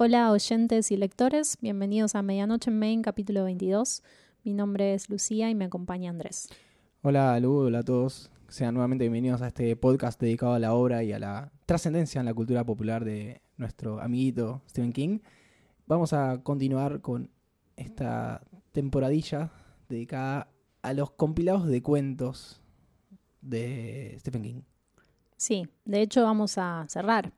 Hola oyentes y lectores, bienvenidos a Medianoche en Main, capítulo 22. Mi nombre es Lucía y me acompaña Andrés. Hola Lu, hola a todos. Sean nuevamente bienvenidos a este podcast dedicado a la obra y a la trascendencia en la cultura popular de nuestro amiguito Stephen King. Vamos a continuar con esta temporadilla dedicada a los compilados de cuentos de Stephen King. Sí, de hecho vamos a cerrar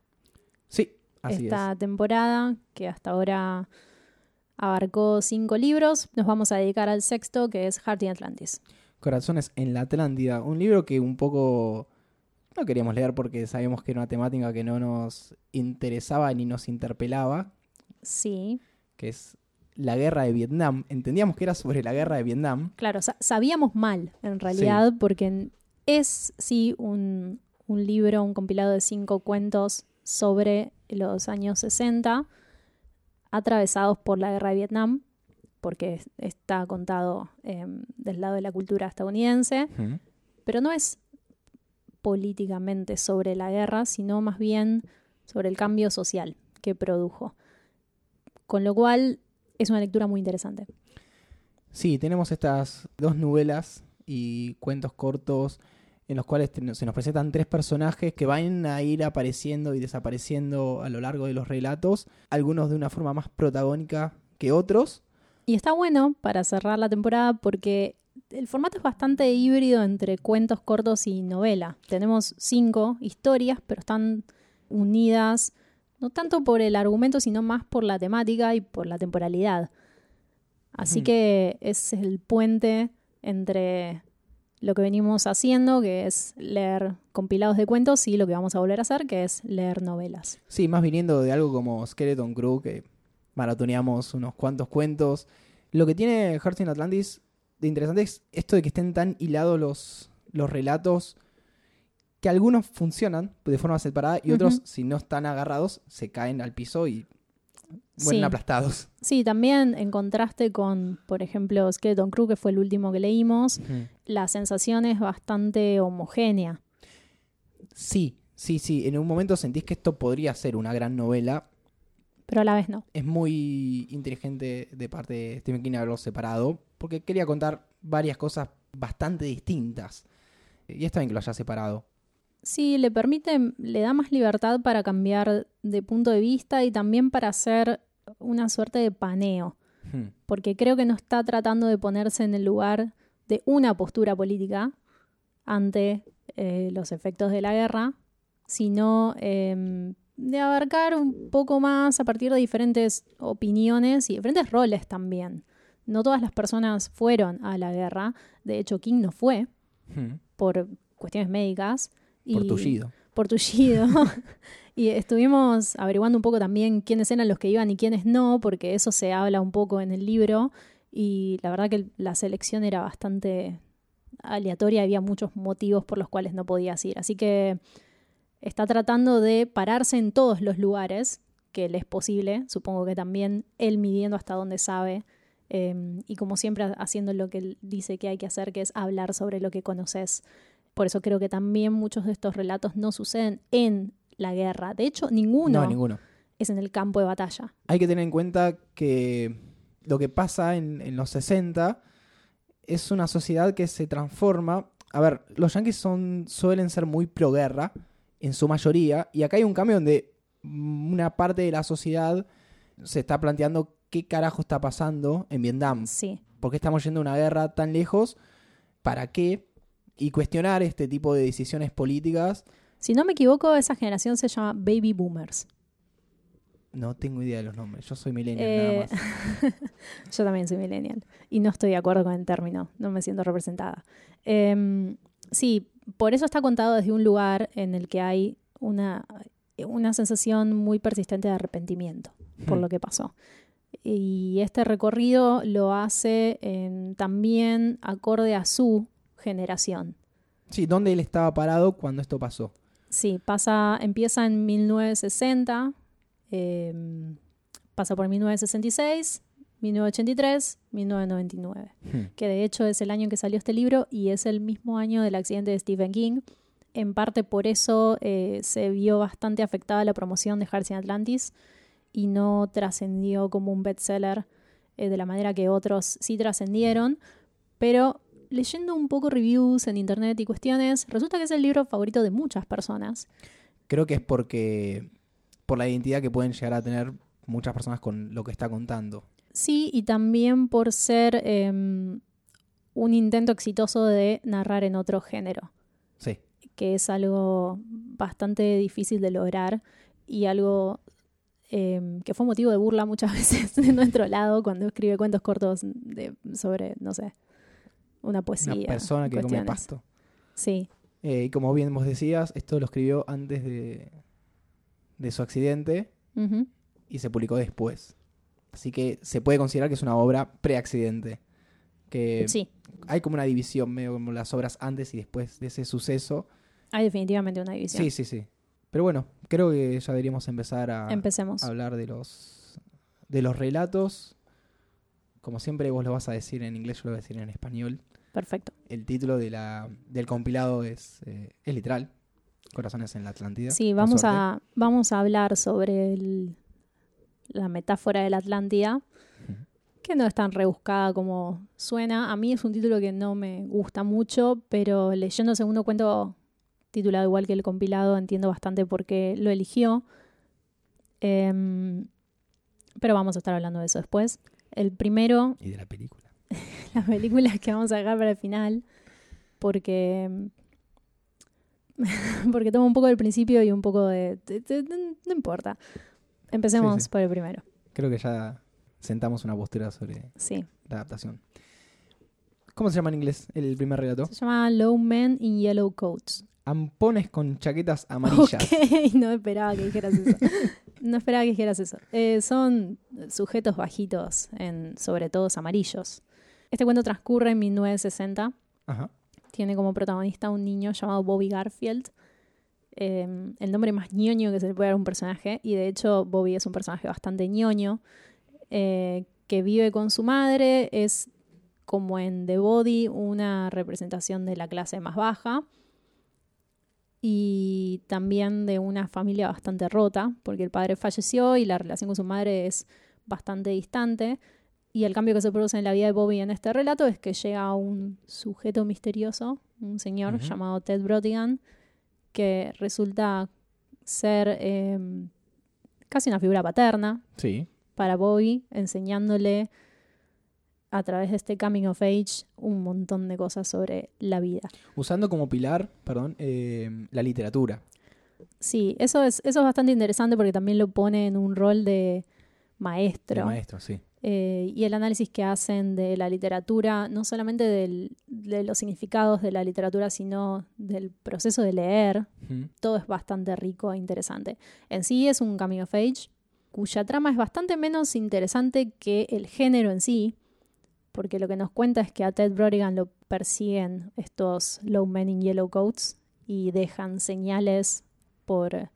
así esta es. temporada que hasta ahora abarcó cinco libros. Nos vamos a dedicar al sexto que es Heart in Atlantis. Corazones en la Atlántida, un libro que un poco no queríamos leer porque sabíamos que era una temática que no nos interesaba ni nos interpelaba, Sí, que es la guerra de Vietnam. Entendíamos que era sobre la guerra de Vietnam. claro, sa- sabíamos mal en realidad porque es sí un, un libro, un compilado de cinco cuentos sobre los años 60 atravesados por la guerra de Vietnam porque es- está contado em, del lado de la cultura estadounidense. pero no es políticamente sobre la guerra, sino más bien sobre el cambio social que produjo. Con lo cual es una lectura muy interesante. Sí, tenemos estas dos novelas y cuentos cortos en los cuales se nos presentan tres personajes que van a ir apareciendo y desapareciendo a lo largo de los relatos, algunos de una forma más protagónica que otros. Y está bueno para cerrar la temporada porque el formato es bastante híbrido entre cuentos cortos y novela. Tenemos cinco historias, pero están unidas no tanto por el argumento, sino más por la temática y por la temporalidad. Así que es el puente entre lo que venimos haciendo, que es leer compilados de cuentos, y lo que vamos a volver a hacer, que es leer novelas. Sí, más viniendo de algo como Skeleton Crew, que maratoneamos unos cuantos cuentos. Lo que tiene Hearts in Atlantis de interesante es esto de que estén tan hilados los, los relatos que algunos funcionan de forma separada y otros, si no están agarrados, se caen al piso y mueren Sí. aplastados. Sí, también en contraste con, por ejemplo, Skeleton Crew, que fue el último que leímos, la sensación es bastante homogénea. Sí, sí, sí. En un momento sentís que esto podría ser una gran novela. pero a la vez no. Es muy inteligente de parte de Stephen King haberlo separado, porque quería contar varias cosas bastante distintas. Y está bien que lo haya separado. Sí, le permite, le da más libertad para cambiar de punto de vista y también para hacer una suerte de paneo, Hmm. porque creo que no está tratando de ponerse en el lugar de una postura política ante eh, los efectos de la guerra, sino em, de abarcar un poco más a partir de diferentes opiniones y diferentes roles también. No todas las personas fueron a la guerra, de hecho King no fue Hmm. por cuestiones médicas. Por tullido. por tullido. y estuvimos averiguando un poco también quiénes eran los que iban y quiénes no, porque eso se habla un poco en el libro. Y la verdad que la selección era bastante aleatoria, había muchos motivos por los cuales no podías ir. Así que está tratando de pararse en todos los lugares que le es posible. Supongo que también él midiendo hasta dónde sabe. eh, y como siempre haciendo lo que él dice que hay que hacer, que es hablar sobre lo que conoces. Por eso creo que también muchos de estos relatos no suceden en la guerra. De hecho, ninguno No, ninguno. es en el campo de batalla. Hay que tener en cuenta que lo que pasa en, en los 60 es una sociedad que se transforma. A ver, los yankees son, suelen ser muy pro guerra en su mayoría, y acá hay un cambio donde una parte de la sociedad se está planteando qué carajo está pasando en Vietnam. Sí, ¿Por qué estamos yendo a una guerra tan lejos? ¿Para qué? Y cuestionar este tipo de decisiones políticas. Si no me equivoco, esa generación se llama Baby Boomers. No tengo idea de los nombres. Yo soy millennial Eh, nada más. Yo también soy millennial y no estoy de acuerdo con el término, no me siento representada. Em, sí, por eso está contado desde un lugar en el que hay una, una sensación muy persistente de arrepentimiento por Hmm. lo que pasó. Y este recorrido lo hace también acorde a su generación. Sí, ¿dónde él estaba parado cuando esto pasó? Sí, pasa, empieza en 1960, em, pasa por 1966, 1983, 1999, Hmm. que de hecho es el año en que salió este libro y es el mismo año del accidente de Stephen King. En parte por eso eh, se vio bastante afectada la promoción de Hearts in Atlantis y no trascendió como un bestseller eh, de la manera que otros sí trascendieron, pero leyendo un poco reviews en internet y cuestiones, resulta que es el libro favorito de muchas personas. Creo que es porque por la identidad que pueden llegar a tener muchas personas con lo que está contando. Sí, y también por ser em, un intento exitoso de narrar en otro género. Sí. Que es algo bastante difícil de lograr y algo em, que fue motivo de burla muchas veces de nuestro lado cuando escribe cuentos cortos de, sobre, no sé, una poesía. Una persona que come pasto. Sí, Eh, y como bien vos decías, esto lo escribió antes de, de su accidente y se publicó después. Así que se puede considerar que es una obra pre-accidente. Que sí, hay como una división, medio como las obras antes y después de ese suceso. hay definitivamente una división. Sí, sí, sí. Pero bueno, creo que ya deberíamos empezar a, Empecemos. a hablar de los, de los relatos. Como siempre vos lo vas a decir en inglés, yo lo voy a decir en español. Perfecto. El título de la, del compilado es, eh, es literal. Corazones en la Atlántida. Sí, vamos a, vamos a hablar sobre el- la metáfora de la Atlántida, que no es tan rebuscada como suena. A mí es un título que no me gusta mucho, pero leyendo el segundo cuento titulado igual que el compilado, entiendo bastante por qué lo eligió. Em, pero vamos a estar hablando de eso después. El primero Y de la película. las películas que vamos a dejar para el final porque porque toma un poco del principio y un poco de, de- de- de- no importa empecemos Sí, sí. por el primero Creo que ya sentamos una postura sobre sí la adaptación. ¿Cómo se llama en inglés el primer relato? se llama Low Men in Yellow Coats Ampones con chaquetas amarillas. ok no esperaba que dijeras eso no esperaba que dijeras eso Eh, son sujetos bajitos en sobre todo amarillos este cuento transcurre en 1960 Ajá. tiene como protagonista a un niño llamado Bobby Garfield. Eh, el nombre más ñoño que se le puede dar a un personaje. Y de hecho, Bobby es un personaje bastante ñoño. eh, que vive con su madre. Es como en The Body, una representación de la clase más baja. Y también de una familia bastante rota, porque el padre falleció y la relación con su madre es bastante distante. Y el cambio que se produce en la vida de Bobby en este relato es que llega un sujeto misterioso, un señor llamado Ted Brodigan, que resulta ser eh, casi una figura paterna Sí. para Bobby, enseñándole a través de este coming of age un montón de cosas sobre la vida. Usando como pilar, perdón, eh, la literatura. Sí, eso es, eso es bastante interesante porque también lo pone en un rol de maestro. El maestro, sí. Eh, y el análisis que hacen de la literatura, no solamente del- de los significados de la literatura, sino del proceso de leer, todo es bastante rico e interesante. En sí es un coming of age cuya trama es bastante menos interesante que el género en sí, porque lo que nos cuenta es que a Ted Brodigan lo persiguen estos low men in yellow coats y dejan señales por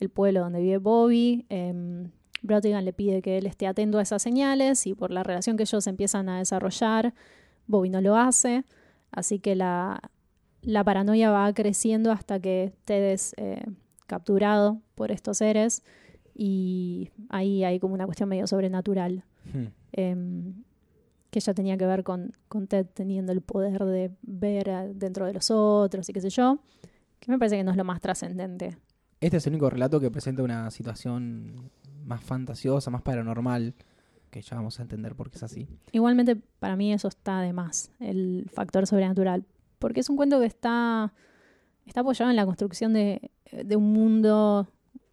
el pueblo donde vive Bobby. Brodigan le pide que él esté atento a esas señales y por la relación que ellos empiezan a desarrollar, Bobby no lo hace. Así que la, la paranoia va creciendo hasta que Ted es eh, capturado por estos seres y ahí hay como una cuestión medio sobrenatural Ujú. em, que ya tenía que ver con, con Ted teniendo el poder de ver dentro de los otros y qué sé yo, que me parece que no es lo más trascendente. Este es el único relato que presenta una situación más fantasiosa, más paranormal, que ya vamos a entender por qué es así. Igualmente para mí eso está de más, el factor sobrenatural, porque es un cuento que está, está apoyado en la construcción de, de un mundo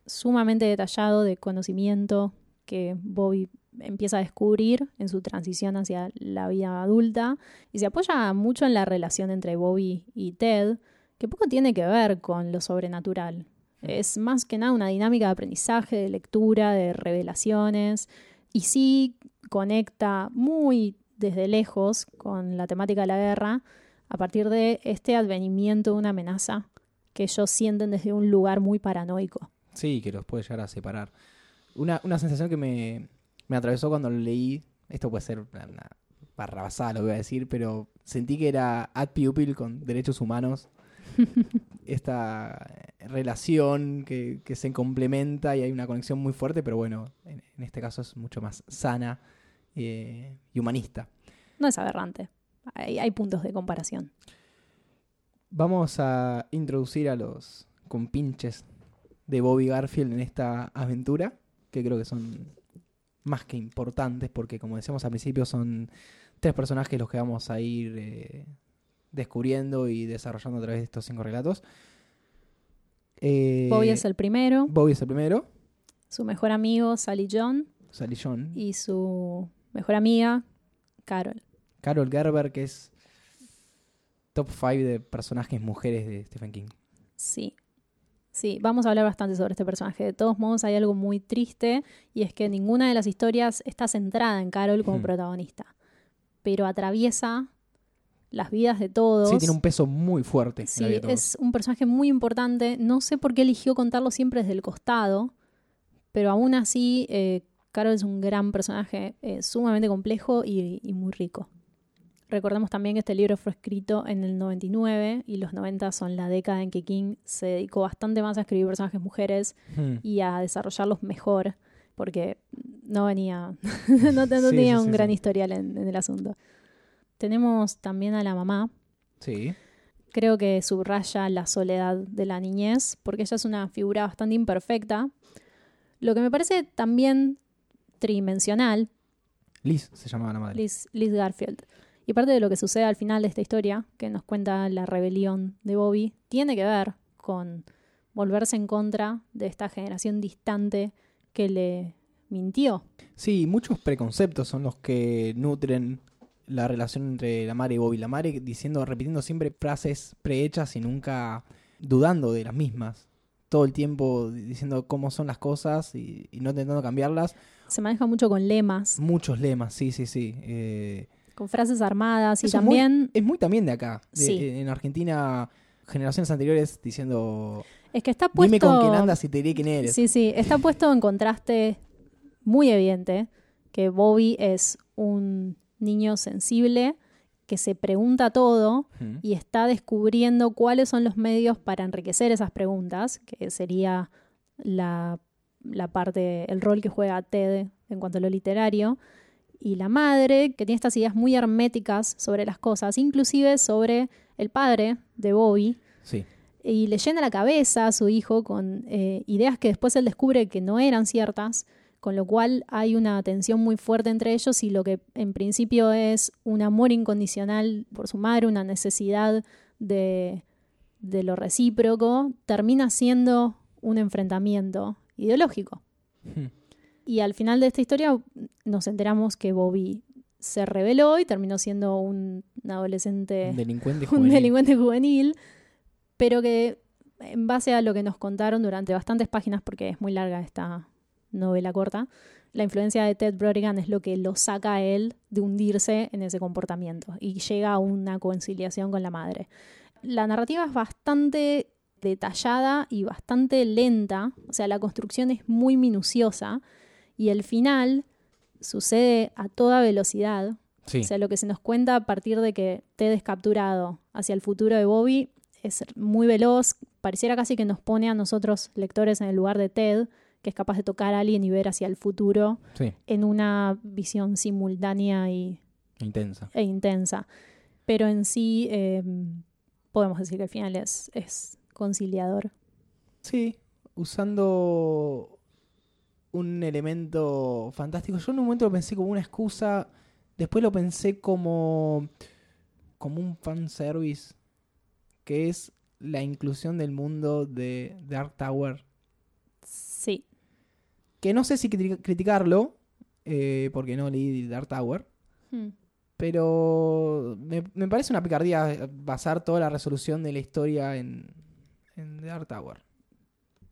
sumamente detallado de conocimiento que Bobby empieza a descubrir en su transición hacia la vida adulta y se apoya mucho en la relación entre Bobby y Ted, que poco tiene que ver con lo sobrenatural. Es más que nada una dinámica de aprendizaje, de lectura, de revelaciones y sí conecta muy desde lejos con la temática de la guerra a partir de este advenimiento de una amenaza que ellos sienten desde un lugar muy paranoico. Sí, que los puede llegar a separar. Una, una sensación que me, me atravesó cuando lo leí, esto puede ser una, una barrabasada lo que voy a decir, pero sentí que era Ad Pupil con derechos humanos. esta relación que, que se complementa y hay una conexión muy fuerte, pero bueno, en, en este caso es mucho más sana eh, y humanista. No es aberrante. Hay, hay puntos de comparación. Vamos a introducir a los compinches de Bobby Garfield en esta aventura, que creo que son más que importantes, porque como decíamos al principio, son tres personajes los que vamos a ir eh, descubriendo y desarrollando a través de estos cinco relatos. Eh, Bobby es el primero, Bobby es el primero, su mejor amigo Sally John Sally John, y su mejor amiga Carol. Carol Gerber, que es top 5 de personajes mujeres de Stephen King. Sí. Sí, vamos a hablar bastante sobre este personaje. De todos modos, hay algo muy triste y es que ninguna de las historias está centrada en Carol como protagonista, pero atraviesa las vidas de todos. Sí, tiene un peso muy fuerte. en la Sí, vida de todos. es un personaje muy importante. No sé por qué eligió contarlo siempre desde el costado, pero aún así, eh, Carol es un gran personaje, eh, sumamente complejo y, y muy rico. Recordemos también que este libro fue escrito en el 99 y los 90 son la década en que King se dedicó bastante más a escribir personajes mujeres Hmm. y a desarrollarlos mejor, porque no venía, no, te- no Sí, tenía sí, un sí, gran historial en- en el asunto. Tenemos también a la mamá, Sí. creo que subraya la soledad de la niñez, porque ella es una figura bastante imperfecta. Lo que me parece también tridimensional, Liz se llamaba la madre. Liz, Liz Garfield. Y parte de lo que sucede al final de esta historia, que nos cuenta la rebelión de Bobby, tiene que ver con volverse en contra de esta generación distante que le mintió. Sí, muchos preconceptos son los que nutren la relación entre la madre y Bobby. La madre diciendo, repitiendo siempre frases prehechas y nunca dudando de las mismas. Todo el tiempo diciendo cómo son las cosas y, y no intentando cambiarlas. Se maneja mucho con lemas, Muchos lemas, sí, sí, sí. Eh, con frases armadas y Eso es muy- también es muy también de acá. De- Sí. En Argentina, generaciones anteriores diciendo, es que está puesto dime con quién andas y te diré quién eres. Sí, sí, está puesto en contraste muy evidente que Bobby es un niño sensible que se pregunta todo y está descubriendo cuáles son los medios para enriquecer esas preguntas, que sería la, la parte, el rol que juega Ted en cuanto a lo literario, y la madre, que tiene estas ideas muy herméticas sobre las cosas, inclusive sobre el padre de Bobby, Sí. y le llena la cabeza a su hijo con eh, ideas que después él descubre que no eran ciertas, con lo cual hay una tensión muy fuerte entre ellos y lo que en principio es un amor incondicional por su madre, una necesidad de, de lo recíproco, termina siendo un enfrentamiento ideológico. Ujú. Y al final de esta historia nos enteramos que Bobby se rebeló y terminó siendo un adolescente Un delincuente un juvenil. delincuente juvenil, pero que en base a lo que nos contaron durante bastantes páginas, porque es muy larga esta novela corta, la influencia de Ted Brodigan es lo que lo saca a él de hundirse en ese comportamiento y llega a una conciliación con la madre. La narrativa es bastante detallada y bastante lenta, o sea, la construcción es muy minuciosa y el final sucede a toda velocidad, Sí. o sea, lo que se nos cuenta a partir de que Ted es capturado hacia el futuro de Bobby es muy veloz. Pareciera casi que nos pone a nosotros, lectores, en el lugar de Ted, que es capaz de tocar a alguien y ver hacia el futuro sí. en una visión simultánea y, Intensa. e intensa. Pero en sí, eh, podemos decir que el final es, es conciliador. Sí, usando un elemento fantástico. Yo en un momento lo pensé como una excusa, después lo pensé como, como un fanservice, que es la inclusión del mundo de Dark Tower. Sí, Que no sé si criti- criticarlo, eh, porque no leí Dark Tower, Hmm. pero me, me parece una picardía basar toda la resolución de la historia en, en Dark Tower.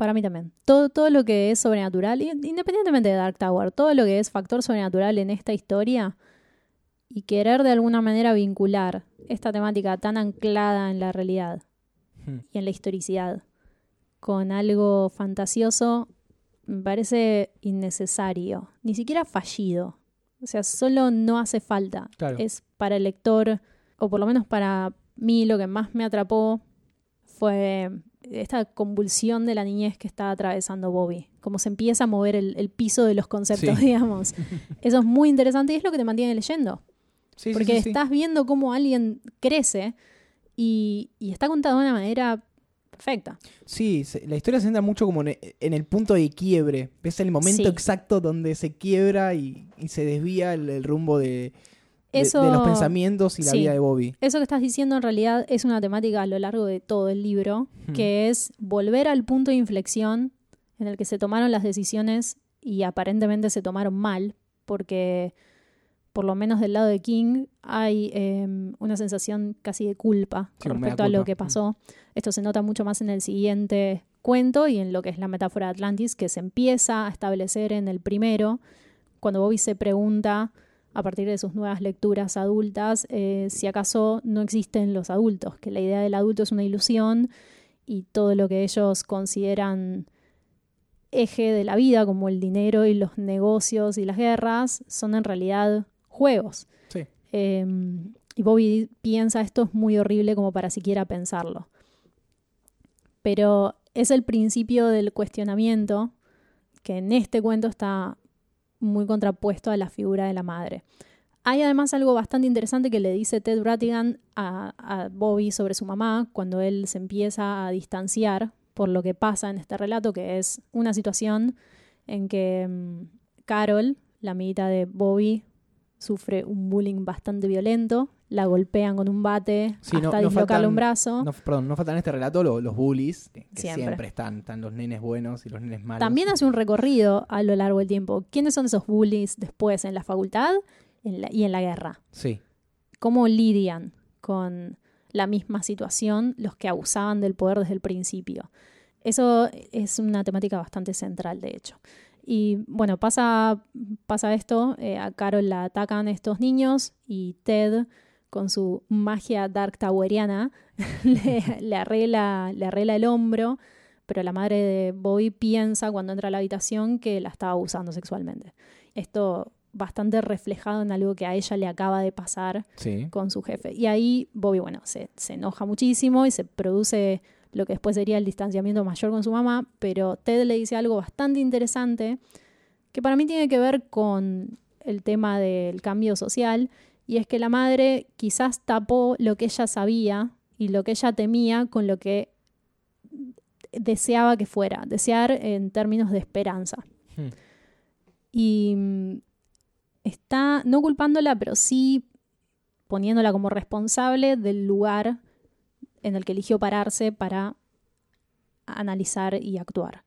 Para mí también. Todo, todo lo que es sobrenatural, independientemente de Dark Tower, todo lo que es factor sobrenatural en esta historia y querer de alguna manera vincular esta temática tan anclada en la realidad Hmm. y en la historicidad con algo fantasioso me parece innecesario, ni siquiera fallido. O sea, solo no hace falta. Claro. Es para el lector, o por lo menos para mí, lo que más me atrapó fue esta convulsión de la niñez que está atravesando Bobby, como se empieza a mover el, el piso de los conceptos, Sí. digamos. Eso es muy interesante y es lo que te mantiene leyendo, Sí, porque sí, estás viendo cómo alguien crece y, y está contado de una manera perfecta. Sí, la historia se centra mucho como en, el punto de quiebre. Ves el momento exacto donde se quiebra y, y se desvía el, el rumbo de- Eso- de los pensamientos y la sí. vida de Bobby. Eso que estás diciendo en realidad es una temática a lo largo de todo el libro, Hmm. que es volver al punto de inflexión en el que se tomaron las decisiones y aparentemente se tomaron mal, porque por lo menos del lado de King hay eh, una sensación casi de culpa Sí, con respecto a lo que pasó. Esto se nota mucho más en el siguiente cuento y en lo que es la metáfora de Atlantis, que se empieza a establecer en el primero, cuando Bobby se pregunta a partir de sus nuevas lecturas adultas, eh, si acaso no existen los adultos, que la idea del adulto es una ilusión y todo lo que ellos consideran eje de la vida, como el dinero y los negocios y las guerras, son en realidad juegos. Sí. Eh, y Bobby piensa esto es muy horrible como para siquiera pensarlo. Pero es el principio del cuestionamiento que en este cuento está muy contrapuesto a la figura de la madre. Hay además algo bastante interesante que le dice Ted Rattigan a, a Bobby sobre su mamá cuando él se empieza a distanciar por lo que pasa en este relato, que es una situación en que mm, Carol, la amiguita de Bobby, sufre un bullying bastante violento, la golpean con un bate Sí, hasta no dislocarle un brazo. No, perdón, no faltan en este relato lo- los bullies, que que Siempre. siempre, están, están los nenes buenos y los nenes malos. También hace un recorrido a lo largo del tiempo. ¿Quiénes son esos bullies después en la facultad en la- y en la guerra? Sí, ¿Cómo lidian con la misma situación los que abusaban del poder desde el principio? Eso es una temática bastante central, de hecho. Y bueno, pasa, pasa esto, eh, a Carol la atacan estos niños y Ted, con su magia Dark Toweriana, le, le arregla, le arregla el hombro, pero la madre de Bobby piensa cuando entra a la habitación que la estaba abusando sexualmente. Esto bastante reflejado en algo que a ella le acaba de pasar sí. con su jefe. Y ahí Bobby, bueno, se, se enoja muchísimo y se produce lo que después sería el distanciamiento mayor con su mamá, pero Ted le dice algo bastante interesante que para mí tiene que ver con el tema del cambio social, y es que la madre quizás tapó lo que ella sabía y lo que ella temía con lo que deseaba que fuera, desear en términos de esperanza. Hmm. Y mm, está no culpándola, pero sí poniéndola como responsable del lugar en el que eligió pararse para analizar y actuar.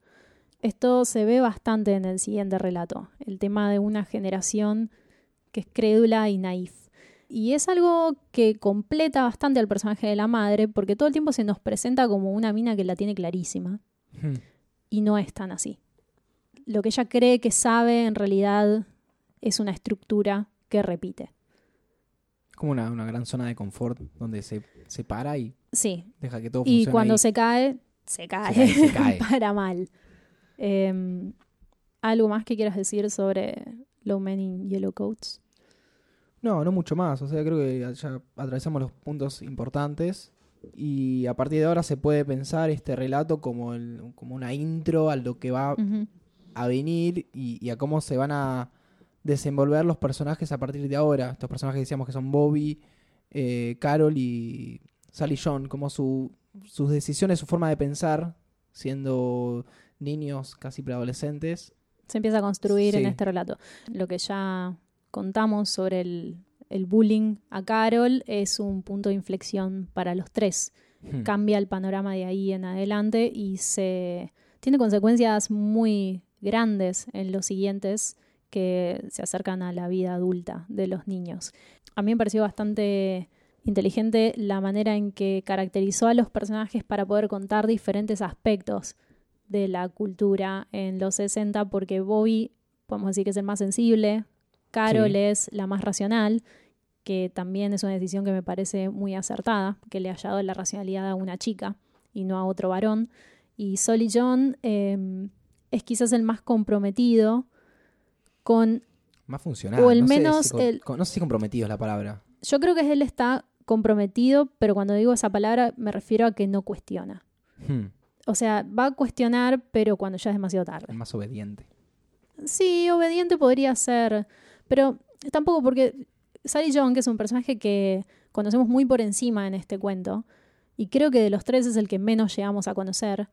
Esto se ve bastante en el siguiente relato, el tema de una generación que es crédula y naif. Y es algo que completa bastante al personaje de la madre, porque todo el tiempo se nos presenta como una mina que la tiene clarísima, Hmm. y no es tan así. Lo que ella cree que sabe en realidad es una estructura que repite. Como una, una gran zona de confort donde se, se para y Sí, deja que todo y funcione. cuando ahí. se cae, se cae, cae, se cae. para mal. Em, ¿Algo más que quieras decir sobre Low Men in Yellow Coats? No, no mucho más. O sea, creo que ya atravesamos los puntos importantes. Y a partir de ahora se puede pensar este relato como, el- como una intro a lo que va a venir y, y a cómo se van a desenvolver los personajes a partir de ahora. Estos personajes que decíamos que son Bobby, eh, Carol y Sally John, como su, sus decisiones, su forma de pensar, siendo niños casi preadolescentes. Se empieza a construir en este relato. Lo que ya contamos sobre el, el bullying a Carol es un punto de inflexión para los tres. Hmm. cambia el panorama de ahí en adelante y se tiene consecuencias muy grandes en los siguientes que se acercan a la vida adulta de los niños. A mí me pareció bastante inteligente la manera en que caracterizó a los personajes para poder contar diferentes aspectos de la cultura en los 60 porque Bobby podemos decir que es el más sensible, Carol Sí. es la más racional que también es una decisión que me parece muy acertada, que le haya dado la racionalidad a una chica y no a otro varón. Y Solly John eh, es quizás el más comprometido con... Más funcional. O al no sé menos si con- el- con- no sé si comprometido es la palabra. Yo creo que él está comprometido, pero cuando digo esa palabra me refiero a que no cuestiona. Hmm, O sea, va a cuestionar, pero cuando ya es demasiado tarde. es más obediente. Sí, obediente podría ser, pero tampoco porque Sally John, que es un personaje que conocemos muy por encima en este cuento, y creo que de los tres es el que menos llegamos a conocer,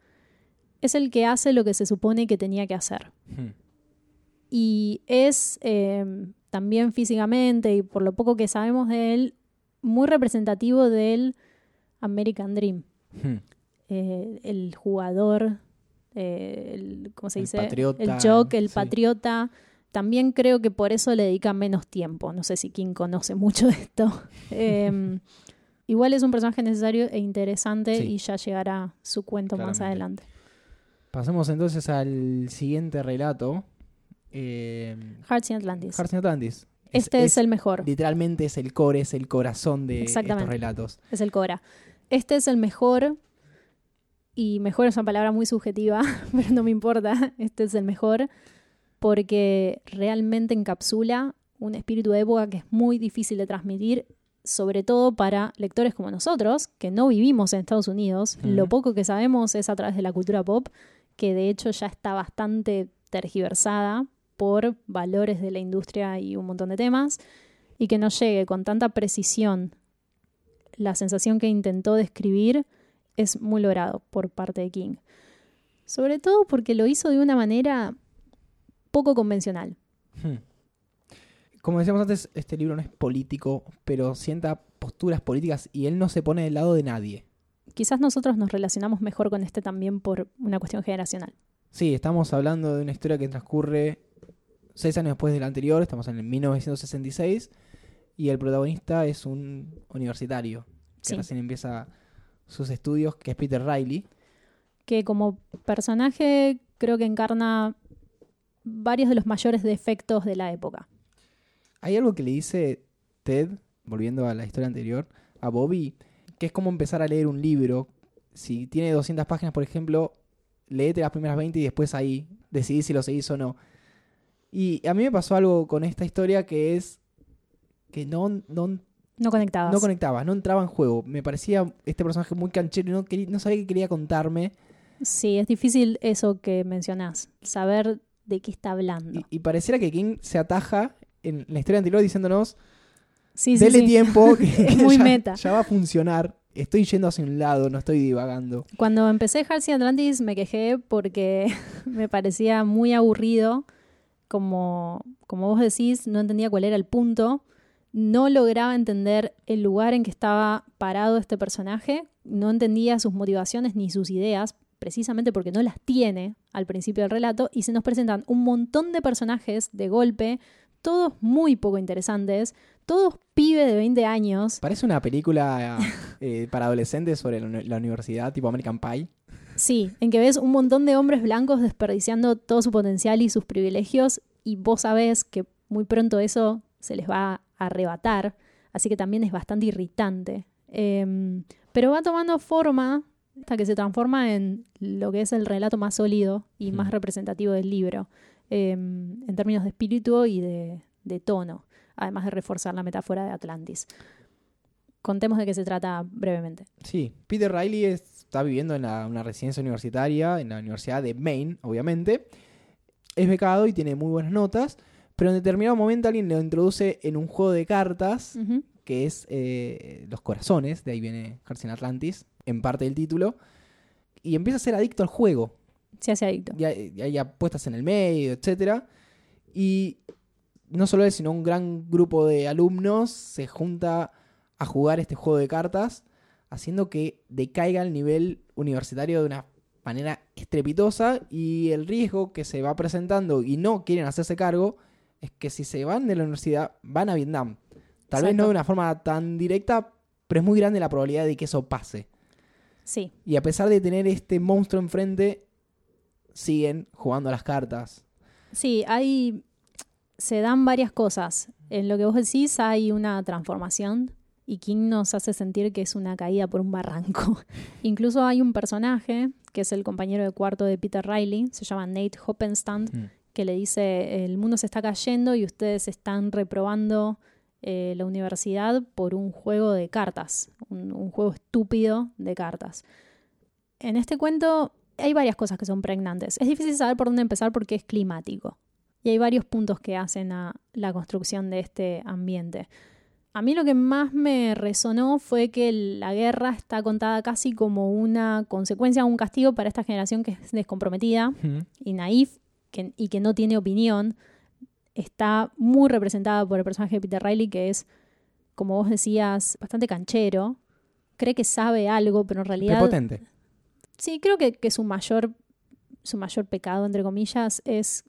es el que hace lo que se supone que tenía que hacer. Hmm, Y es eh, también físicamente y por lo poco que sabemos de él, muy representativo del American Dream. hmm. Eh, el jugador, eh, el, ¿cómo se El dice? patriota, el jock, el sí. patriota. También creo que por eso le dedica menos tiempo. No sé si King conoce mucho de esto. Eh, igual es un personaje necesario e interesante Sí. y ya llegará su cuento más adelante. Pasemos entonces al siguiente relato. Eh, Hearts in Atlantis. Hearts in Atlantis. este es, el mejor. Literalmente es el core, es el corazón de estos relatos. Es el Cora. Este es el mejor. Y mejor es una palabra muy subjetiva, pero no me importa. Este es el mejor porque realmente encapsula un espíritu de época que es muy difícil de transmitir, sobre todo para lectores como nosotros, que no vivimos en Estados Unidos. Lo poco que sabemos es a través de la cultura pop, que de hecho ya está bastante tergiversada por valores de la industria y un montón de temas, y que no llegue con tanta precisión la sensación que intentó describir es muy logrado por parte de King. Sobre todo porque lo hizo de una manera poco convencional. Hmm. Como decíamos antes, este libro no es político, pero sienta posturas políticas y él no se pone del lado de nadie. Quizás nosotros nos relacionamos mejor con este también por una cuestión generacional. Sí, estamos hablando de una historia que transcurre seis años después del anterior, estamos en el 1966, y el protagonista es un universitario que Sí. recién empieza sus estudios, que es Peter Riley. Que como personaje creo que encarna varios de los mayores defectos de la época. Hay algo que le dice Ted, volviendo a la historia anterior, a Bobby, que es como empezar a leer un libro. Si tiene 200 páginas, por ejemplo, léete las primeras 20 y después ahí decidís si lo seguís o no. Y a mí me pasó algo con esta historia que es que no, no, No conectabas. no conectaba, no entraba en juego. Me parecía este personaje muy canchero y no, no sabía qué quería contarme. sí, es difícil eso que mencionás, saber de qué está hablando. Y, y pareciera que King se ataja en la historia anterior diciéndonos, sí, sí, dele sí. tiempo, que, muy ya, meta. ya va a funcionar. Estoy yendo hacia un lado, no estoy divagando. Cuando empecé in Atlantis me quejé porque me parecía muy aburrido. Como, como vos decís, no entendía cuál era el punto. No lograba entender el lugar en que estaba parado este personaje. No entendía sus motivaciones ni sus ideas, precisamente porque no las tiene al principio del relato. Y se nos presentan un montón de personajes de golpe, todos muy poco interesantes, todos pibes de 20 años. Parece una película eh, para adolescentes sobre la universidad, tipo American Pie. Sí, en que ves un montón de hombres blancos desperdiciando todo su potencial y sus privilegios y vos sabés que muy pronto eso se les va a arrebatar, así que también es bastante irritante. Em, pero va tomando forma hasta que se transforma en lo que es el relato más sólido y más Hmm. representativo del libro, em, en términos de espíritu y de, de tono, además de reforzar la metáfora de Atlantis. Contemos de qué se trata brevemente. Sí, Peter Riley está viviendo en la- una residencia universitaria, en la Universidad de Maine, obviamente. Es becado y tiene muy buenas notas, pero en determinado momento alguien lo introduce en un juego de cartas que es eh, Los Corazones, de ahí viene Hearts in Atlantis, en parte del título, y empieza a ser adicto al juego. Se hace adicto. Y hay, apuestas en el medio, etcétera. Y no solo él, sino un gran grupo de alumnos se junta a jugar este juego de cartas, haciendo que decaiga el nivel universitario de una manera estrepitosa y el riesgo que se va presentando y no quieren hacerse cargo es que si se van de la universidad van a Vietnam. Tal vez no de una forma tan directa, pero es muy grande la probabilidad de que eso pase. Sí, Y a pesar de tener este monstruo enfrente, siguen jugando a las cartas. Sí, hay. Se dan varias cosas. En lo que vos decís hay una transformación y King nos hace sentir que es una caída por un barranco. Incluso hay un personaje que es el compañero de cuarto de Peter Riley, se llama Nate Hoppenstand, Mm. que le dice: El mundo se está cayendo y ustedes están reprobando eh, la universidad por un juego de cartas, un, un juego estúpido de cartas. En este cuento hay varias cosas que son pregnantes. Es difícil saber por dónde empezar porque es climático. Y hay varios puntos que hacen a la construcción de este ambiente. A mí lo que más me resonó fue que la guerra está contada casi como una consecuencia, un castigo para esta generación que es descomprometida y naif que- y que no tiene opinión. Está muy representada por el personaje de Peter Riley, que es, como vos decías, bastante canchero. Cree que sabe algo, pero en realidad Prepotente. Sí, creo que, que su mayor su mayor pecado, entre comillas, es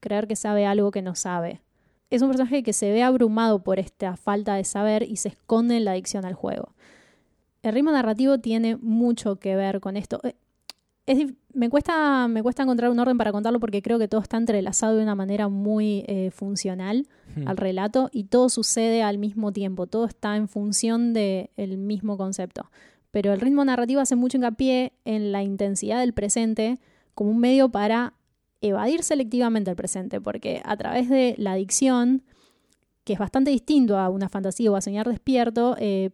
creer que sabe algo que no sabe. Es un personaje que se ve abrumado por esta falta de saber y se esconde en la adicción al juego. El ritmo narrativo tiene mucho que ver con esto. Es me, cuesta, me cuesta encontrar un orden para contarlo porque creo que todo está entrelazado de una manera muy eh, funcional Ujú. al relato y todo sucede al mismo tiempo, todo está en función del mismo concepto. Pero el ritmo narrativo hace mucho hincapié en la intensidad del presente como un medio para evadir selectivamente el presente, porque a través de la adicción, que es bastante distinto a una fantasía o a soñar despierto, eh,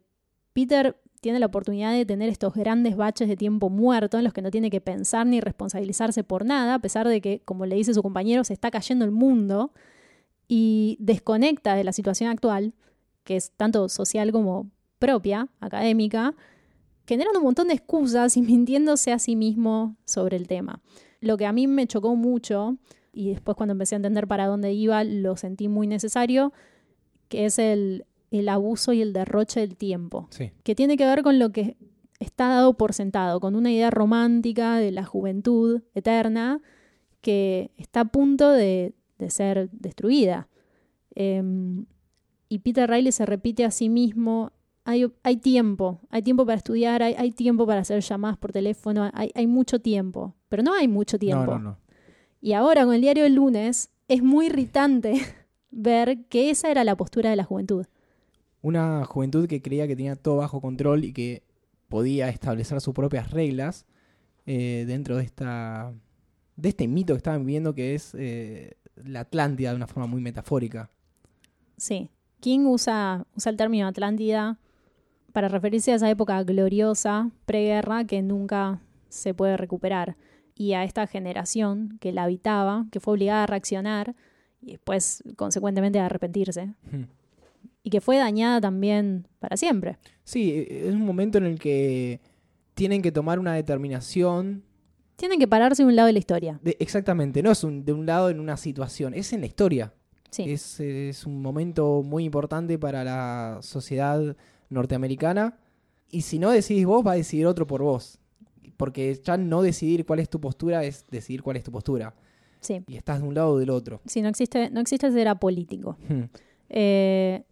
Peter tiene la oportunidad de tener estos grandes baches de tiempo muerto en los que no tiene que pensar ni responsabilizarse por nada, a pesar de que, como le dice su compañero, se está cayendo el mundo y desconecta de la situación actual, que es tanto social como propia, académica, generando un montón de excusas y mintiéndose a sí mismo sobre el tema. Lo que a mí me chocó mucho, y después cuando empecé a entender para dónde iba, lo sentí muy necesario, que es el, el abuso y el derroche del tiempo Sí. que tiene que ver con lo que está dado por sentado, con una idea romántica de la juventud eterna que está a punto de, de ser destruida. Em, y Peter Riley se repite a sí mismo, hay, hay tiempo, hay tiempo para estudiar, hay, hay tiempo para hacer llamadas por teléfono, hay, hay mucho tiempo, pero no hay mucho tiempo. No, no, no. Y ahora con el diario del lunes es muy irritante ver que esa era la postura de la juventud. Una juventud que creía que tenía todo bajo control y que podía establecer sus propias reglas eh, dentro de esta de este mito que estaban viviendo que es eh, la Atlántida de una forma muy metafórica. Sí. King usa, usa el término Atlántida para referirse a esa época gloriosa, preguerra, que nunca se puede recuperar. Y a esta generación que la habitaba, que fue obligada a reaccionar y después, consecuentemente, a arrepentirse. Ujú. Y que fue dañada también para siempre. Sí, eh, es un momento en el que tienen que tomar una determinación. Tienen que pararse de un lado de la historia. De, exactamente, no es un- de un lado en una situación, es en la historia. Sí. Es, es un momento muy importante para la sociedad norteamericana. Y si no decidís vos, va a decidir otro por vos. Porque ya no decidir cuál es tu postura es decidir cuál es tu postura. sí. Y estás de un lado o del otro. Sí, no existe, no existe ser apolítico. Hmm. Eh,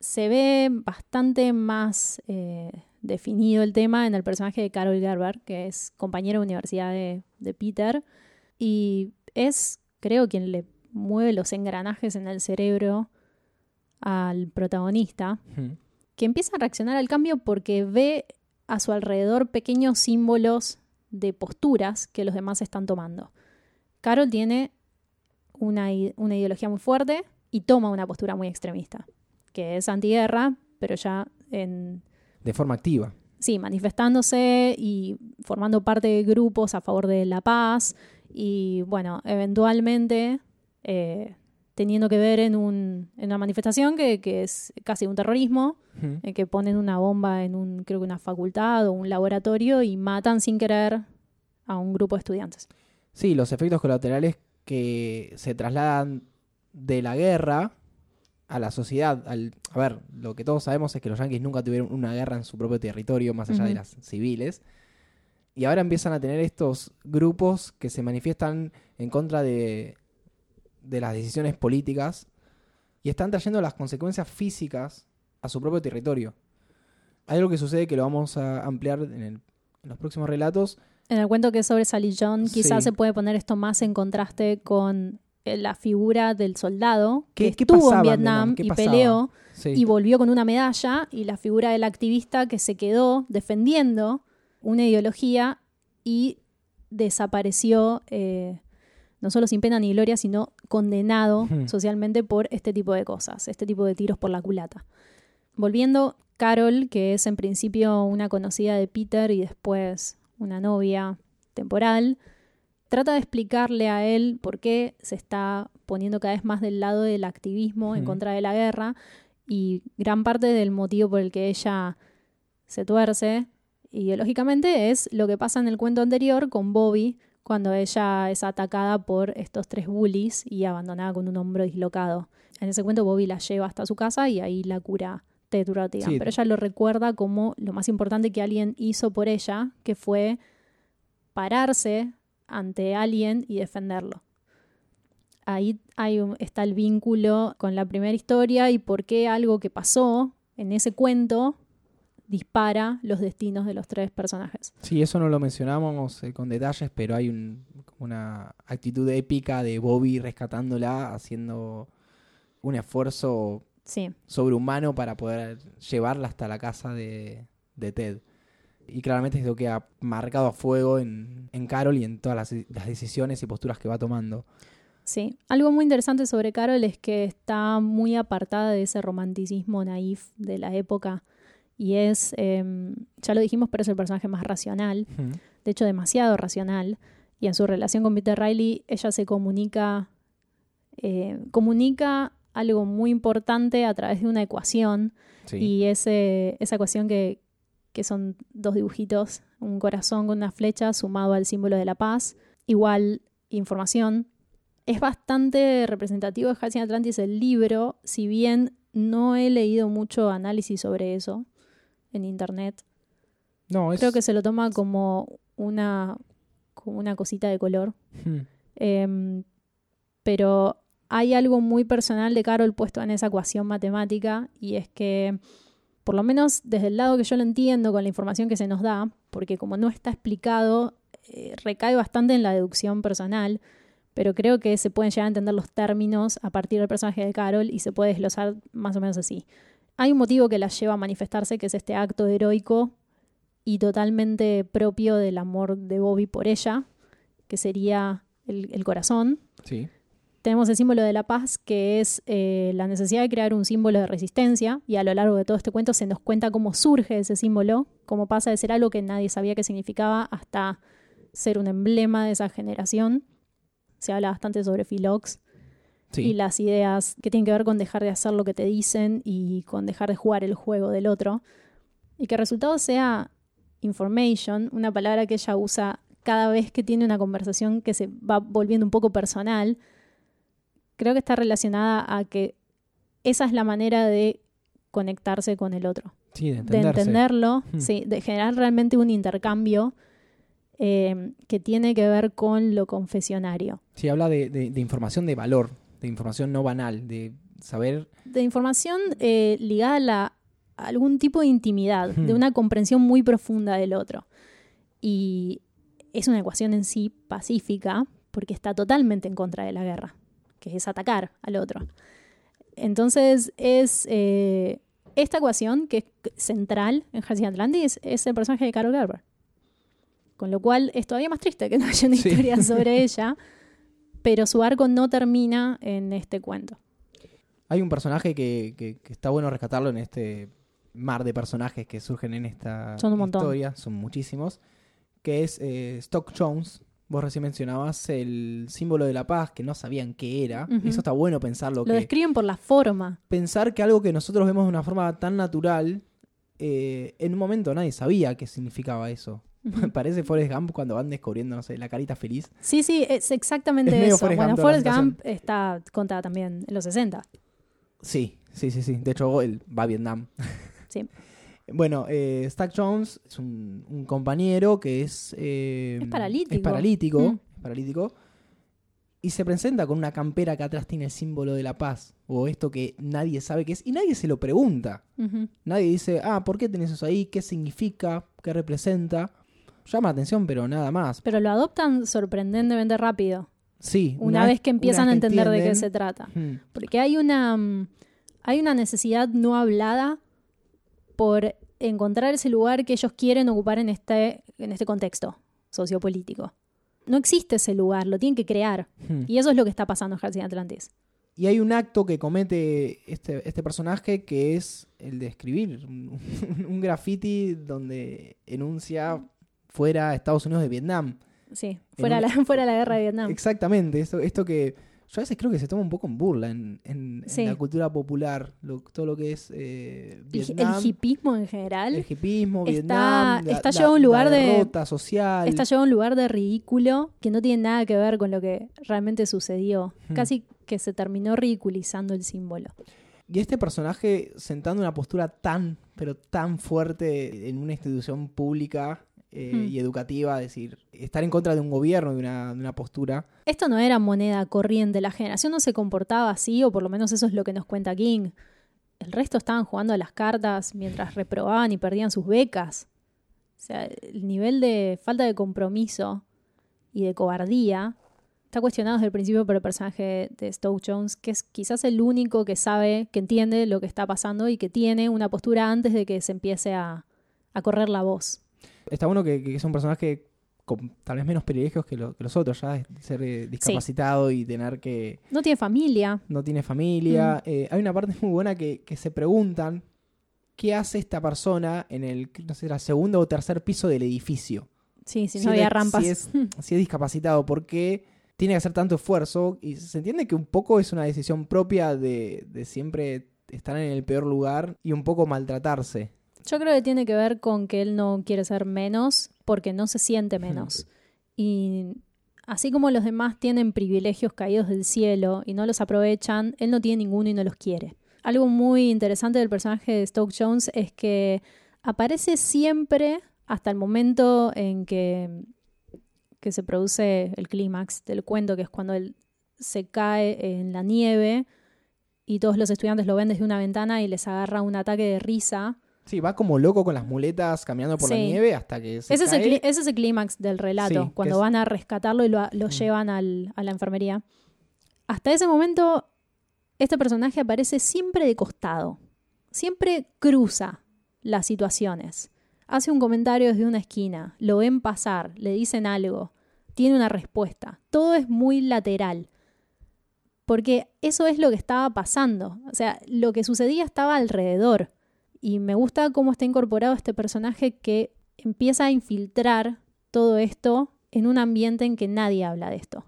se ve bastante más eh, definido el tema en el personaje de Carol Gerber, que es compañera de universidad de, de Peter, y es, creo, quien le mueve los engranajes en el cerebro al protagonista, que empieza a reaccionar al cambio porque ve a su alrededor pequeños símbolos de posturas que los demás están tomando. Carol tiene una, una ideología muy fuerte y toma una postura muy extremista, que es antiguerra, pero ya en, De forma activa. sí, manifestándose y formando parte de grupos a favor de la paz y, bueno, eventualmente eh, teniendo que ver en, un, en una manifestación que, que es casi un terrorismo, en que ponen una bomba en un, creo que una facultad o un laboratorio y matan sin querer a un grupo de estudiantes. Sí, los efectos colaterales que se trasladan de la guerra a la sociedad. Al, a ver, lo que todos sabemos es que los yanquis nunca tuvieron una guerra en su propio territorio, más allá de las civiles. Y ahora empiezan a tener estos grupos que se manifiestan en contra de, de las decisiones políticas y están trayendo las consecuencias físicas a su propio territorio. Hay algo que sucede que lo vamos a ampliar en, el- en los próximos relatos, En el cuento que es sobre Sally John, quizás Sí. se puede poner esto más en contraste con la figura del soldado que ¿Qué- qué estuvo en Vietnam y pasaba? peleó Sí. y volvió con una medalla y la figura del activista que se quedó defendiendo una ideología y desapareció eh, no solo sin pena ni gloria, sino condenado socialmente por este tipo de cosas, este tipo de tiros por la culata. Volviendo, Carol, que es en principio una conocida de Peter y después una novia temporal, trata de explicarle a él por qué se está poniendo cada vez más del lado del activismo en contra de la guerra y gran parte del motivo por el que ella se tuerce ideológicamente es lo que pasa en el cuento anterior con Bobby cuando ella es atacada por estos tres bullies y abandonada con un hombro dislocado. En ese cuento Bobby la lleva hasta su casa y ahí la cura Rottigan, Sí. pero ella lo recuerda como lo más importante que alguien hizo por ella, que fue pararse ante alguien y defenderlo. Ahí hay un- está el vínculo con la primera historia y por qué algo que pasó en ese cuento dispara los destinos de los tres personajes. Sí, eso no lo mencionamos eh, con detalles, pero hay un- una actitud épica de Bobby rescatándola, haciendo un esfuerzo Sí, sobrehumano para poder llevarla hasta la casa de, de Ted. Y claramente esto queda marcado a fuego en, en Carol y en todas las, las decisiones y posturas que va tomando. sí. Algo muy interesante sobre Carol es que está muy apartada de ese romanticismo naif de la época y es, em, ya lo dijimos, pero es el personaje más racional. de hecho demasiado racional, y en su relación con Peter Riley ella se comunica, eh, comunica algo muy importante a través de una ecuación, Sí. y ese, esa ecuación que, que son dos dibujitos, un corazón con una flecha sumado al símbolo de la paz, igual información. Es bastante representativo de Halcyon Atlantis el libro, si bien no he leído mucho análisis sobre eso en internet. no, es... Creo que se lo toma como una, como una cosita de color. Hmm. Em, pero hay algo muy personal de Carol puesto en esa ecuación matemática y es que, por lo menos desde el lado que yo lo entiendo con la información que se nos da, porque como no está explicado, eh, recae bastante en la deducción personal, pero creo que se pueden llegar a entender los términos a partir del personaje de Carol y se puede desglosar más o menos así. Hay un motivo que la lleva a manifestarse, que es este acto heroico y totalmente propio del amor de Bobby por ella, que sería el, el corazón. Sí. Tenemos el símbolo de la paz, que es eh, la necesidad de crear un símbolo de resistencia, y a lo largo de todo este cuento se nos cuenta cómo surge ese símbolo, cómo pasa de ser algo que nadie sabía que significaba hasta ser un emblema de esa generación. Se habla bastante sobre Philox Sí. y las ideas que tienen que ver con dejar de hacer lo que te dicen y con dejar de jugar el juego del otro. Y que el resultado sea information, una palabra que ella usa cada vez que tiene una conversación que se va volviendo un poco personal. Creo que está relacionada a que esa es la manera de conectarse con el otro, Sí, de de entenderlo, Hmm. sí, de generar realmente un intercambio eh, que tiene que ver con lo confesionario. Sí, habla de, de- de información de valor, de información no banal, de saber... de información eh, ligada a, la- a algún tipo de intimidad, Hmm. de una comprensión muy profunda del otro. Y es una ecuación en sí pacífica porque está totalmente en contra de la guerra, que es atacar al otro. Entonces es eh, esta ecuación que es central en Halcyon Atlantis es el personaje de Carol Gerber. Con lo cual es todavía más triste que no haya una Sí. historia sobre ella, pero su arco no termina en este cuento. Hay un personaje que, que- que está bueno rescatarlo en este mar de personajes que surgen en esta Son un montón. historia, son muchísimos, que es eh, Stock Jones. Vos recién mencionabas el símbolo de la paz, que no sabían qué era. Eso está bueno pensarlo. Lo que describen por la forma. Pensar que algo que nosotros vemos de una forma tan natural, eh, en un momento nadie sabía qué significaba eso. Parece Forrest Gump cuando van descubriendo, no sé, la carita feliz. Sí, sí, es exactamente Es eso. Forrest bueno, Gump Forrest Gump está contada también en los 60. Sí, sí, sí, sí. De hecho, él va a Vietnam. Sí. Bueno, eh, Stack Jones es un, un compañero que es... eh, Es paralítico. Es paralítico. Mm. es paralítico. Y se presenta con una campera que atrás tiene el símbolo de la paz. O esto que nadie sabe qué es. Y nadie se lo pregunta. Nadie dice, ah, ¿por qué tenés eso ahí? ¿Qué significa? ¿Qué representa? Llama la atención, pero nada más. Pero lo adoptan sorprendentemente rápido. Sí. Una, vez que empiezan a entender de qué se trata. mm, Porque hay una, mm, hay una necesidad no hablada por encontrar ese lugar que ellos quieren ocupar en este, en este contexto sociopolítico. no existe ese lugar, lo tienen que crear. Hmm. Y eso es lo que está pasando en Halcyon Atlantis. Y hay un acto que comete este, este personaje que es el de escribir un, un graffiti donde enuncia fuera Estados Unidos de Vietnam. Sí, fuera, un- la, fuera la guerra de Vietnam. Exactamente, esto, esto que yo a veces creo que se toma un poco en burla en, en- en Sí. la cultura popular, lo- todo lo que es eh, Vietnam, el hipismo en general el hipismo, está- Vietnam, la- está llevado a un lugar de- social. está llevado a un lugar de ridículo que no tiene nada que ver con lo que realmente sucedió. Hmm. Casi que se terminó ridiculizando el símbolo. Y este personaje sentando una postura tan, pero tan fuerte en una institución pública eh, Hmm. y educativa, es decir, estar en contra de un gobierno, de una, de una postura. Esto no era moneda corriente, la generación no se comportaba así, o por lo menos eso es lo que nos cuenta King. El resto estaban jugando a las cartas mientras reprobaban y perdían sus becas. O sea, el nivel de falta de compromiso y de cobardía está cuestionado desde el principio por el personaje de Stoke Jones, que es quizás el único que sabe, que entiende lo que está pasando y que tiene una postura antes de que se empiece a, a correr la voz. Está bueno que, que es un personaje con tal vez menos privilegios que, lo- que los otros, ya ser eh, discapacitado y tener que... No tiene familia. no tiene familia. Mm. Eh, hay una parte muy buena que, que se preguntan qué hace esta persona en el, no sé, el segundo o tercer piso del edificio. Sí, si Si no había es- rampas. Si es, si es discapacitado, ¿por qué tiene que hacer tanto esfuerzo? Y se entiende que un poco es una decisión propia de, de siempre estar en el peor lugar y un poco maltratarse. Yo creo que tiene que ver con que él no quiere ser menos porque no se siente menos. Y así como los demás tienen privilegios caídos del cielo y no los aprovechan, él no tiene ninguno y no los quiere. Algo muy interesante del personaje de Stoke Jones es que aparece siempre hasta el momento en que, que se produce el clímax del cuento, que es cuando él se cae en la nieve y todos los estudiantes lo ven desde una ventana y les agarra un ataque de risa. Sí, va como loco con las muletas caminando por la nieve hasta que se Ese es, el, ese es el clímax del relato, Sí, cuando van a rescatarlo y lo, lo Mm. llevan al- a la enfermería. Hasta ese momento, este personaje aparece siempre de costado, siempre cruza las situaciones. Hace un comentario desde una esquina, lo ven pasar, le dicen algo, tiene una respuesta. Todo es muy lateral. Porque eso es lo que estaba pasando. O sea, lo que sucedía estaba alrededor. Y me gusta cómo está incorporado este personaje que empieza a infiltrar todo esto en un ambiente en que nadie habla de esto.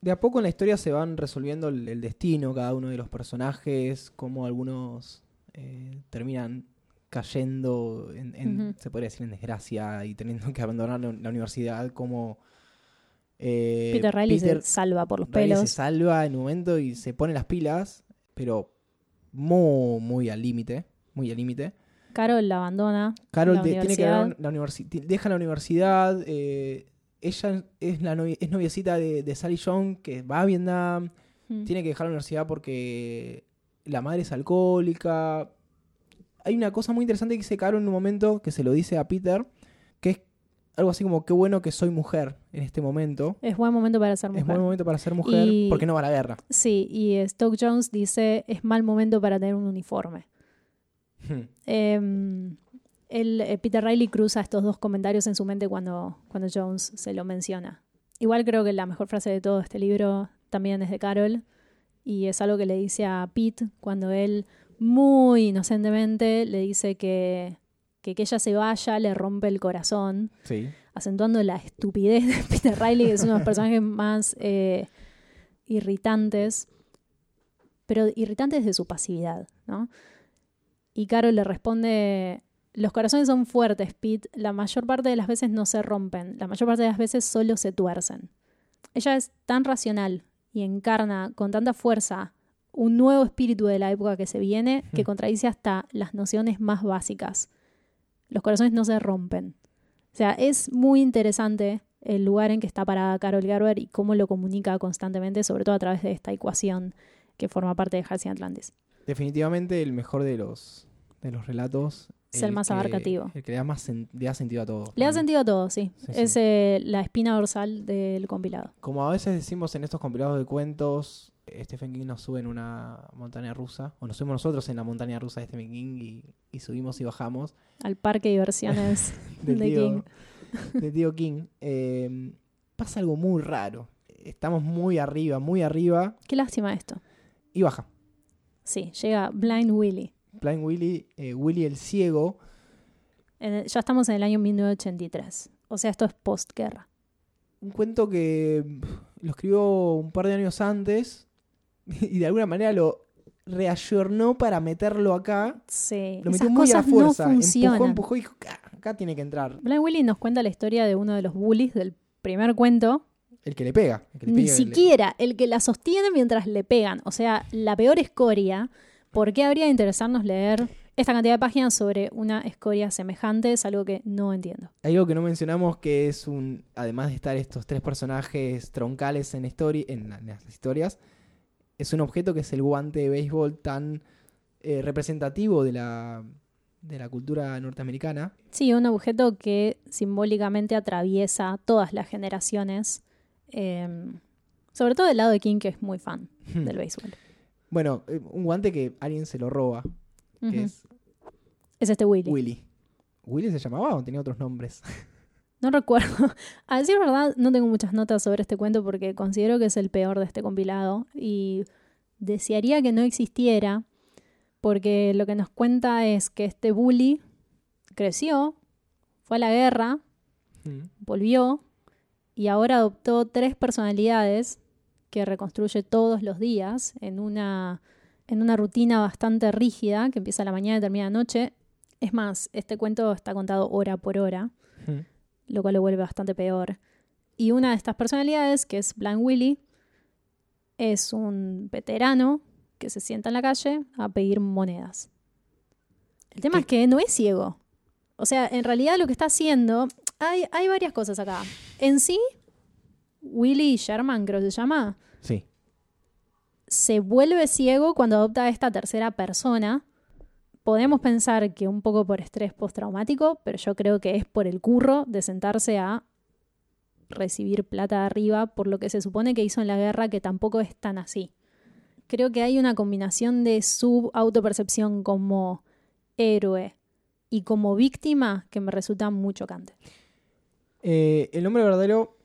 De a poco en la historia se van resolviendo el, el destino, cada uno de los personajes, cómo algunos eh, terminan cayendo, en, se podría decir, en desgracia y teniendo que abandonar la, la universidad, como eh, Peter Riley Peter se salva por los Riley se pelos. salva en un momento y se pone las pilas, pero muy, muy al límite, muy al límite. Carol la abandona. Carol la de- tiene que universidad. la universi- ti- deja la universidad. eh, ella es la novi- es noviecita de, de Sally Young que va a Vietnam. Mm. Tiene que dejar la universidad porque la madre es alcohólica. Hay una cosa muy interesante que dice Carol en un momento que se lo dice a Peter, que es algo así como qué bueno que soy mujer en este momento. Es buen momento para ser Es mujer. buen momento para ser mujer Y- porque no va a la guerra. Sí, y Stoke Jones dice es mal momento para tener un uniforme. Eh, él, eh, Peter Riley cruza estos dos comentarios en su mente cuando, cuando Jones se lo menciona. Igual creo que la mejor frase de todo este libro también es de Carol y es algo que le dice a Pete cuando él muy inocentemente le dice que, que que ella se vaya le rompe el corazón, Sí. acentuando la estupidez de Peter Riley, que es uno de los personajes más eh, irritantes, pero irritantes de su pasividad, ¿no? Y Carol le responde, los corazones son fuertes, Pete, la mayor parte de las veces no se rompen, la mayor parte de las veces solo se tuercen. Ella es tan racional y encarna con tanta fuerza un nuevo espíritu de la época que se viene que Hmm. contradice hasta las nociones más básicas. Los corazones no se rompen. O sea, es muy interesante el lugar en que está parada Carol Gerber y cómo lo comunica constantemente, sobre todo a través de esta ecuación que forma parte de Halcyon Atlantis. Definitivamente el mejor de los, de los relatos. Es el más que- abarcativo. El que le da más sen- le da sentido a todo. Le da sentido a todo, sí. Sí, es sí. eh, la espina dorsal del compilado. Como a veces decimos en estos compilados de cuentos, Stephen King nos sube en una montaña rusa, o nos subimos nosotros en la montaña rusa de Stephen King y, y subimos y bajamos. Al parque de diversiones Del de tío, King. de tío King. Eh, pasa algo muy raro. Estamos muy arriba, muy arriba Qué lástima esto. y baja. Sí, llega Blind Willy. Blind Willy, eh, Willy el ciego, el- ya estamos en el año 1983. O sea, esto es postguerra. un cuento que lo escribió un par de años antes y de alguna manera lo reayornó para meterlo acá. Sí, Lo esas metió muy a la cosas fuerza. no funcionan. empujó, empujó y dijo, acá, acá tiene que entrar. Blind Willy nos cuenta la historia de uno de los bullies del primer cuento. El que le pega. el que le Ni pega, le- siquiera el que la sostiene mientras le pegan. O sea, la peor escoria. ¿Por qué habría de interesarnos leer esta cantidad de páginas sobre una escoria semejante? Es algo que no entiendo. Hay algo que no mencionamos que es un. Además de estar estos tres personajes troncales en, las historias, es un objeto que es el guante de béisbol tan eh, representativo de la, de la cultura norteamericana. Sí, un objeto que simbólicamente atraviesa todas las generaciones. eh, sobre todo del lado de King, que es muy fan del béisbol. Bueno, eh, un guante que alguien se lo roba, que es Es este Willy. Willy. ¿Willy se llamaba o tenía otros nombres? No recuerdo. A decir verdad, no tengo muchas notas sobre este cuento porque considero que es el peor de este compilado y desearía que no existiera porque lo que nos cuenta es que este bully creció, fue a la guerra, Mm. volvió y ahora adoptó tres personalidades que reconstruye todos los días en una, en una rutina bastante rígida que empieza a la mañana y termina a la noche. Es más, este cuento está contado hora por hora Mm. lo cual lo vuelve bastante peor. Y una de estas personalidades, que es Blind Willy, es un veterano que se sienta en la calle a pedir monedas. El tema ¿Qué? es que no es ciego. O sea, en realidad lo que está haciendo, hay, hay varias cosas acá. En sí, Willy Sherman, creo que se llama, Sí. se vuelve ciego cuando adopta a esta tercera persona. Podemos pensar que un poco por estrés postraumático, pero yo creo que es por el curro de sentarse a recibir plata de arriba por lo que se supone que hizo en la guerra, que tampoco es tan así. Creo que hay una combinación de su autopercepción como héroe y como víctima que me resulta muy chocante. Eh, el nombre verdadero,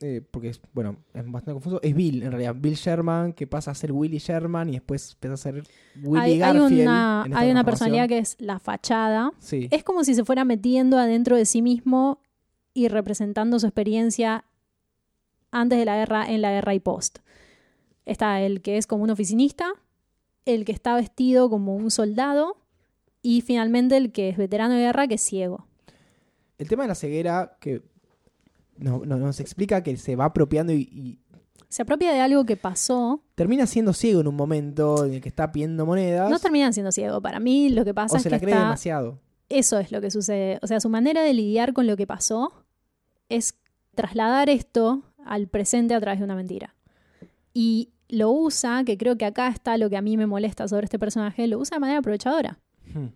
eh, porque es, bueno, es bastante confuso, es Bill, en realidad. Bill Sherman, que pasa a ser Willy Sherman y después empieza a ser Willy hay, hay Garfield. una, en esta hay una personalidad que es la fachada, Sí. es como si se fuera metiendo adentro de sí mismo y representando su experiencia antes de la guerra, en la guerra y post. Está el que es como un oficinista, el que está vestido como un soldado y finalmente el que es veterano de guerra que es ciego. El tema de la ceguera, que no- no- nos explica que se va apropiando y, y Se apropia de algo que pasó. termina siendo ciego en un momento en el que está pidiendo monedas. No terminan siendo ciego. Para mí lo que pasa o es se que la cree está- demasiado. Eso es lo que sucede. O sea, su manera de lidiar con lo que pasó es trasladar esto al presente a través de una mentira. Y lo usa, que creo que acá está lo que a mí me molesta sobre este personaje, lo usa de manera aprovechadora. Hmm.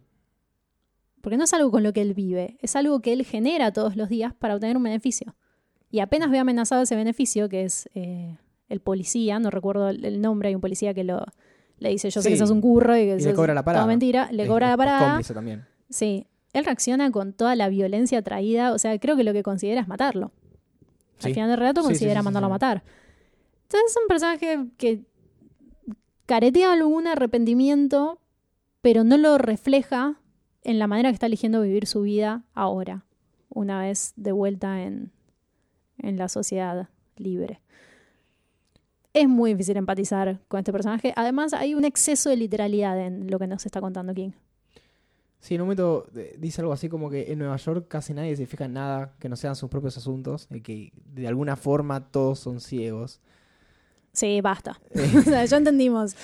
Porque no es algo con lo que él vive, es algo que él genera todos los días para obtener un beneficio. Y apenas ve amenazado ese beneficio, que es eh, el policía, no recuerdo el nombre, hay un policía que lo, le dice, yo sé Sí. que sos un curro y que Y le sos cobra la parada. toda mentira, le Es- cobra la parada. cómplice también. Sí, él reacciona con toda la violencia traída, o sea, creo que lo que considera es matarlo. Sí. Al final del relato Sí, considera mandarlo a matar. Entonces es un personaje que caretea algún arrepentimiento, pero no lo refleja en la manera que está eligiendo vivir su vida ahora, una vez de vuelta en, en la sociedad libre. Es muy difícil empatizar con este personaje. Además, hay un exceso de literalidad en lo que nos está contando King. Sí, en un momento eh, dice algo así como que en Nueva York casi nadie se fija en nada que no sean sus propios asuntos y que de alguna forma todos son ciegos. Sí, basta. o sea, ya entendimos.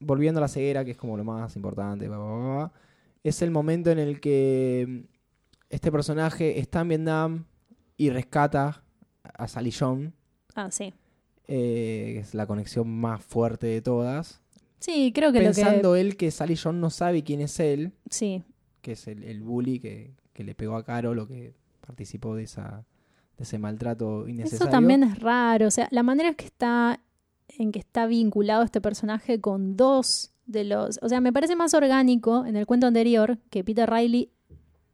Volviendo a la ceguera, que es como lo más importante, es el momento en el que mm, este personaje está en Vietnam y rescata a Sally John, Ah, sí. eh, que es la conexión más fuerte de todas. Sí, creo que Pensando él que Sally John no sabe quién es él, lo. Sí. que es el, el bully que, que le pegó a Carol o que participó de esa de ese maltrato innecesario. Eso también es raro. O sea, la manera que está. en que está vinculado este personaje con dos de los. O sea, me parece más orgánico en el cuento anterior que Peter Riley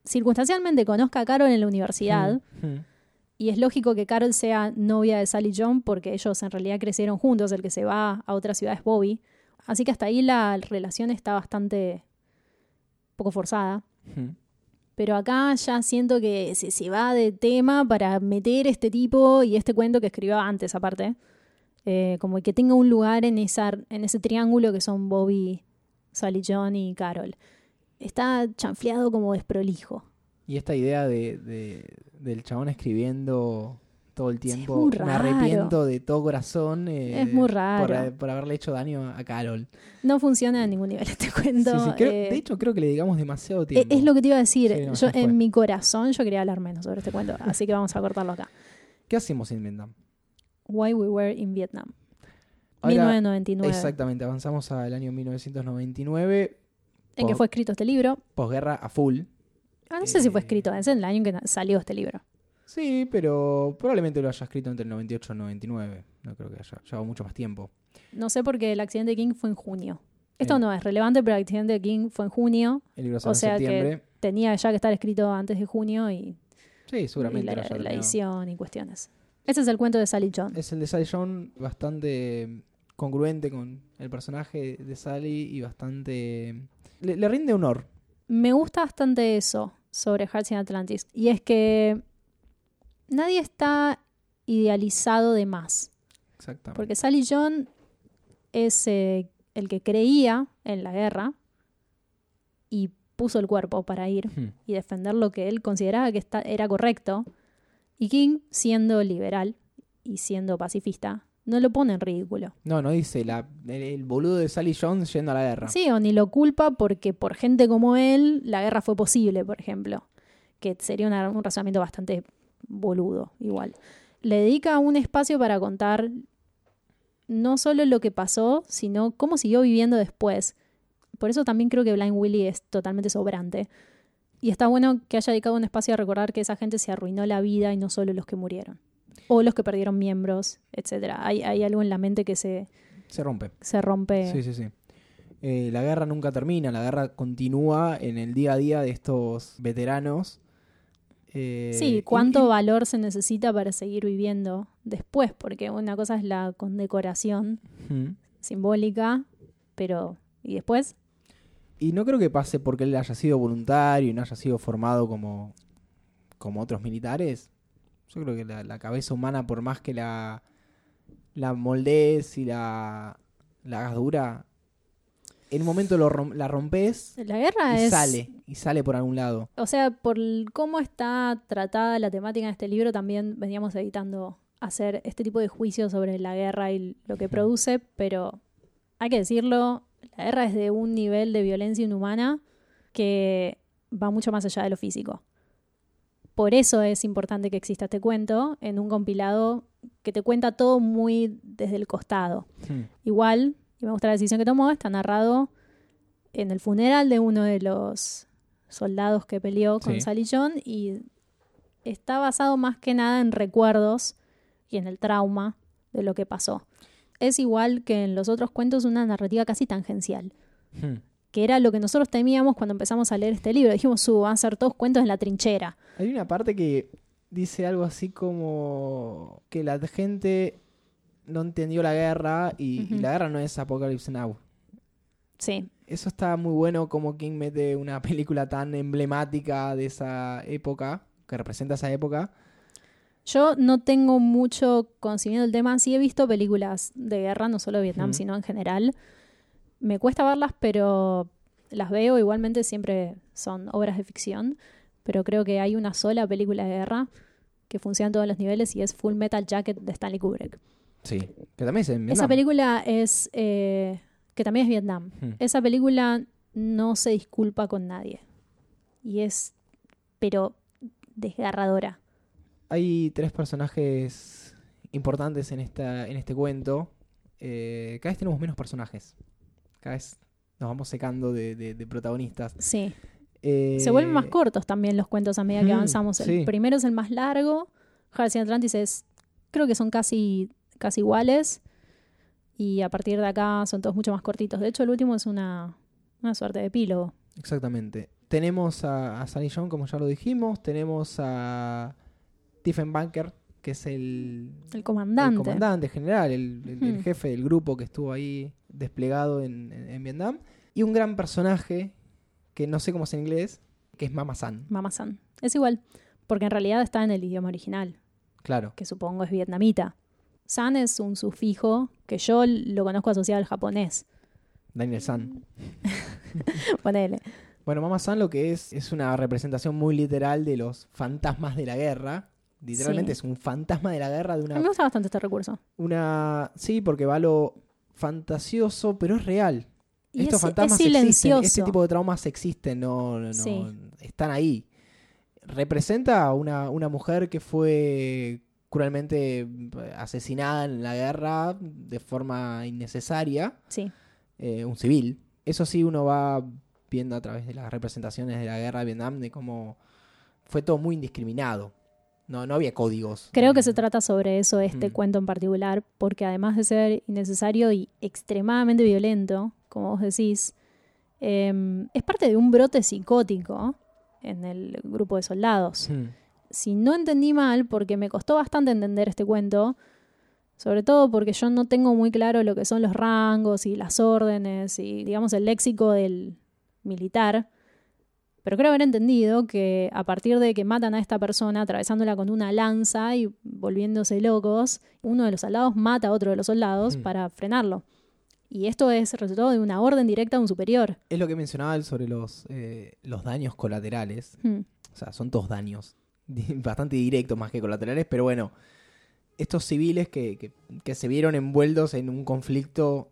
circunstancialmente conozca a Carol en la universidad Mm, mm. Y es lógico que Carol sea novia de Sally John porque ellos en realidad crecieron juntos. El que se va a otra ciudad es Bobby. Así que hasta ahí la relación está bastante poco forzada. Pero acá ya siento que se, se va de tema para meter este tipo y este cuento que escribió antes, aparte. Eh, como que tenga un lugar en, esa, en ese triángulo que son Bobby, Sally John y Carol. Está chanfleado como desprolijo. Y esta idea de, de- del chabón escribiendo todo el tiempo, muy me arrepiento de todo corazón eh, Es muy por, raro. por haberle hecho daño a Carol. No funciona a ningún nivel este cuento. Sí, sí, creo- eh, de hecho, creo que le digamos demasiado e- tiempo. es lo que te iba a decir. Sí, no, yo, fue. en mi corazón yo quería hablar menos sobre este cuento, así que vamos a cortarlo acá. ¿Qué hacemos en Vietnam? Why We Were in Vietnam. Ahora, 1999. Exactamente, avanzamos al año 1999, En que fue escrito este libro. posguerra a full. Ah, no sé si fue Eh, escrito, es en el año que salió este libro. Sí, pero probablemente lo haya escrito entre el 98 y el 99. No creo que haya llevado mucho más tiempo. No sé porque el accidente de King fue en junio. Esto Eh. no es relevante, pero el accidente de King fue en junio. El libro O sale en sea septiembre. que tenía ya que estar escrito antes de junio y, Sí, y seguramente. la, edición y cuestiones. Ese es el cuento de Sally John. Es el de Sally John bastante congruente con el personaje de Sally y bastante... Le, le rinde honor. Me gusta bastante eso sobre Hearts in Atlantis. Y es que nadie está idealizado de más. Exactamente. Porque Sally John es eh, el que creía en la guerra y puso el cuerpo para ir Hmm. y defender lo que él consideraba que esta- era correcto. Y King, siendo liberal y siendo pacifista, no lo pone en ridículo. No, no dice la, el, el boludo de Sally Jones yendo a la guerra. Sí, o ni lo culpa porque por gente como él la guerra fue posible, por ejemplo. Que sería una- un razonamiento bastante boludo, igual. Le dedica un espacio para contar no solo lo que pasó, sino cómo siguió viviendo después. Por eso también creo que Blind Willie es totalmente sobrante. Y está bueno que haya dedicado un espacio a recordar que esa gente se arruinó la vida y no solo los que murieron. O los que perdieron miembros, etcétera. Hay, hay algo en la mente que se, Se rompe. se rompe. Sí, sí, sí. Eh, la guerra nunca termina, la guerra continúa en el día a día de estos veteranos. Eh, Sí, cuánto y- valor se necesita para seguir viviendo después, porque una cosa es la condecoración simbólica, pero ¿y después? Y no creo que pase porque él haya sido voluntario y no haya sido formado como, como otros militares. Yo creo que la, la cabeza humana, por más que la, la moldees y la, la hagas dura, en un momento lo rom- la rompes La guerra y es sale, y sale por algún lado. O sea, por cómo está tratada la temática en este libro, también veníamos evitando hacer este tipo de juicios sobre la guerra y lo que produce, pero hay que decirlo, la guerra es de un nivel de violencia inhumana que va mucho más allá de lo físico. Por eso es importante que exista este cuento en un compilado que te cuenta todo muy desde el costado. Hmm. Igual, y me gusta la decisión que tomó, está narrado en el funeral de uno de los soldados que peleó con Sí. Sally John y está basado más que nada en recuerdos y en el trauma de lo que pasó. Es igual que en los otros cuentos una narrativa casi tangencial, Hmm. Que era lo que nosotros temíamos cuando empezamos a leer este libro. Dijimos, su, van a ser todos cuentos en la trinchera. Hay una parte que dice algo así como que la gente no entendió la guerra y, la guerra no es Apocalypse Now. Sí, Eso está muy bueno como King mete una película tan emblemática de esa época, que representa esa época. Yo no tengo mucho conocimiento del tema. Sí he visto películas de guerra, no solo de Vietnam, sino en general. Me cuesta verlas, pero las veo. Igualmente siempre son obras de ficción. Pero creo que hay una sola película de guerra que funciona en todos los niveles y es Full Metal Jacket de Stanley Kubrick. Sí. Que también es en Esa Vietnam. película es... eh, que también es Vietnam. Hmm. Esa película no se disculpa con nadie. Y es... pero desgarradora. Hay tres personajes importantes en, esta, en este cuento. Eh, cada vez tenemos menos personajes. Cada vez nos vamos secando de, de- de protagonistas. Sí. Eh, Se vuelven más cortos también los cuentos a medida que Mm, avanzamos. El primero es el más largo. Hearts in Atlantis es. Creo que son casi, casi iguales. Y a partir de acá son todos mucho más cortitos. De hecho, el último es una, una suerte de epílogo. Exactamente. Tenemos a, a Sunny John, como ya lo dijimos. Tenemos a Stephen Bunker, que es el, El comandante. el comandante general, el, el- el Hmm. jefe del grupo que estuvo ahí desplegado en, en- en Vietnam. Y un gran personaje, que no sé cómo es en inglés, que es Mama San. Mama San. Es igual, porque en realidad está en el idioma original, Claro. que supongo es vietnamita. San es un sufijo que yo lo conozco asociado al japonés. Daniel San. Ponele. Bueno, Mama San lo que es es una representación muy literal de los fantasmas de la guerra. Literalmente Sí. es un fantasma de la guerra de A mí una, me gusta bastante este recurso. una... Sí, porque va lo fantasioso, pero es real. Y Estos es, es fantasmas existen, silencioso. este tipo de traumas existen, no, no, no, Sí. están ahí. Representa a una, una mujer que fue cruelmente asesinada en la guerra de forma innecesaria, Sí. eh, un civil. Eso sí uno va viendo a través de las representaciones de la guerra de Vietnam de cómo fue todo muy indiscriminado. No, no había códigos. Creo que se trata sobre eso este Mm. cuento en particular, porque además de ser innecesario y extremadamente violento, como vos decís, em, es parte de un brote psicótico en el grupo de soldados. Mm. Si no entendí mal, porque me costó bastante entender este cuento, sobre todo porque yo no tengo muy claro lo que son los rangos y las órdenes y, digamos, el léxico del militar. Pero creo haber entendido que a partir de que matan a esta persona atravesándola con una lanza y volviéndose locos, uno de los soldados mata a otro de los soldados Hmm. para frenarlo. Y esto es resultado de una orden directa de un superior. Es lo que mencionaba él sobre los, eh, los daños colaterales. Hmm. O sea, son todos daños bastante directos más que colaterales, pero bueno, estos civiles que, que- que se vieron envueltos en un conflicto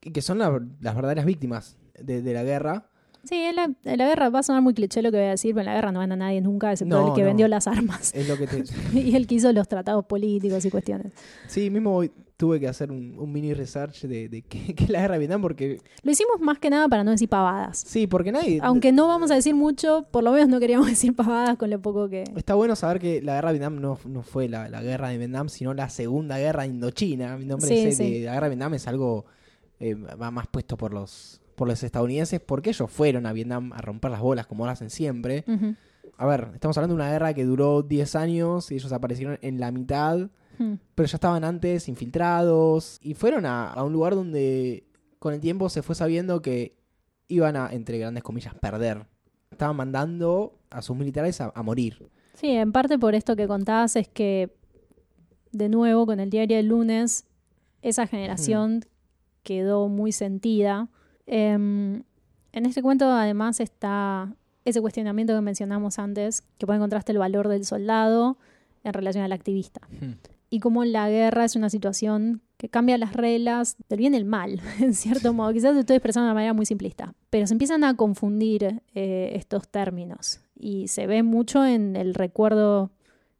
que, que son la- las verdaderas víctimas de, de la guerra. Sí, en la, en la guerra va a sonar muy cliché lo que voy a decir, pero en la guerra no gana nadie nunca, excepto No, el que no. vendió las armas Es lo que te... y el que hizo los tratados políticos y cuestiones. sí, mismo hoy tuve que hacer un, un mini research de, de qué, es la guerra de Vietnam porque... Lo hicimos más que nada para no decir pavadas. Sí, porque nadie... Aunque no vamos a decir mucho, por lo menos no queríamos decir pavadas con lo poco que... Está bueno saber que la guerra de Vietnam no, no fue la, la guerra de Vietnam, sino la segunda guerra de Indochina. Mi nombre Sí, es, sí. de la guerra de Vietnam es algo eh, va más puesto por los por los estadounidenses porque ellos fueron a Vietnam a romper las bolas como lo hacen siempre. A ver, estamos hablando de una guerra que duró 10 años y ellos aparecieron en la mitad, Hmm. pero ya estaban antes infiltrados y fueron a, a un lugar donde con el tiempo se fue sabiendo que iban a, entre grandes comillas, perder. Estaban mandando a sus militares a- a morir. Sí, en parte por esto que contabas es que, de nuevo, con el diario del lunes, esa generación quedó muy sentida. Em, en este cuento, además, está ese cuestionamiento que mencionamos antes, que pone en contraste el valor del soldado en relación al activista. Y cómo la guerra es una situación que cambia las reglas del bien y el mal, en cierto modo. Quizás lo estoy expresando de una manera muy simplista, pero se empiezan a confundir eh, estos términos y se ve mucho en el recuerdo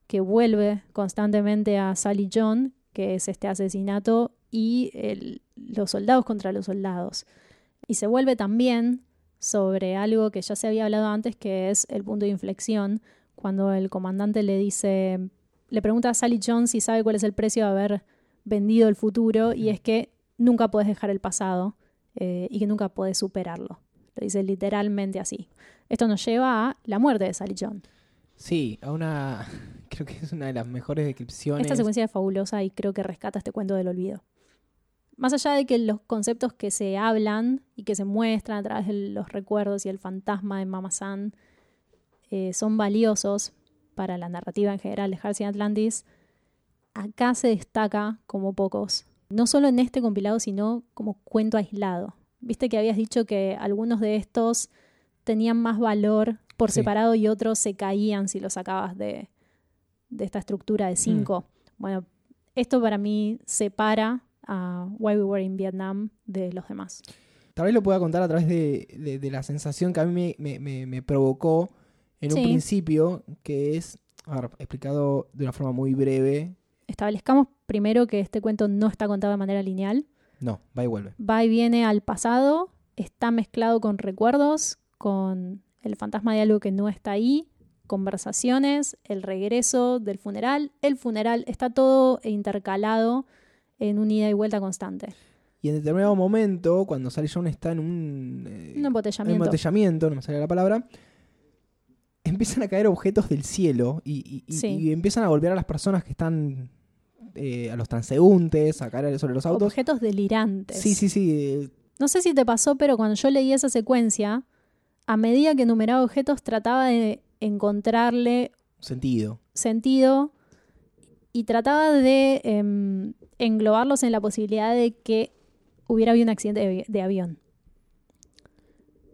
que vuelve constantemente a Sally John, que es este asesinato, y el- los soldados contra los soldados. Y se vuelve también sobre algo que ya se había hablado antes, que es el punto de inflexión, cuando el comandante le dice, le pregunta a Sally John si sabe cuál es el precio de haber vendido el futuro, y es que nunca puedes dejar el pasado eh, y que nunca puedes superarlo. Lo dice literalmente así. Esto nos lleva a la muerte de Sally John. Sí, a una. Creo que es una de las mejores descripciones. Esta secuencia es fabulosa y creo que rescata este cuento del olvido. Más allá de que los conceptos que se hablan y que se muestran a través de los recuerdos y el fantasma de Mama San eh, son valiosos para la narrativa en general de Halcyon Atlantis, acá se destaca como pocos. No solo en este compilado, sino como cuento aislado. Viste que habías dicho que algunos de estos tenían más valor por Sí. separado y otros se caían si los sacabas de, de esta estructura de cinco. Bueno, esto para mí separa a Why We Were in Vietnam de los demás. Tal vez lo pueda contar a través de, de- de la sensación que a mí me, me- me- provocó en un Sí. principio, que es, a ver, explicado de una forma muy breve. Establezcamos primero que este cuento no está contado de manera lineal. No, va y vuelve. Va y viene al pasado, está mezclado con recuerdos, con el fantasma de algo que no está ahí, conversaciones, el regreso del funeral, el funeral, está todo intercalado en un ida y vuelta constante. Y en determinado momento, cuando Sally John está en un, eh, Un en un embotellamiento. no me sale la palabra, em- empiezan a caer objetos del cielo y, y- y- Sí. y empiezan a golpear a las personas que están, eh, a los transeúntes, a caer sobre los autos. Objetos delirantes. Sí, sí, sí. No sé si te pasó, pero cuando yo leí esa secuencia, a medida que enumeraba objetos, trataba de encontrarle Sentido. sentido y trataba de em, englobarlos en la posibilidad de que hubiera habido un accidente de, avi- de avión.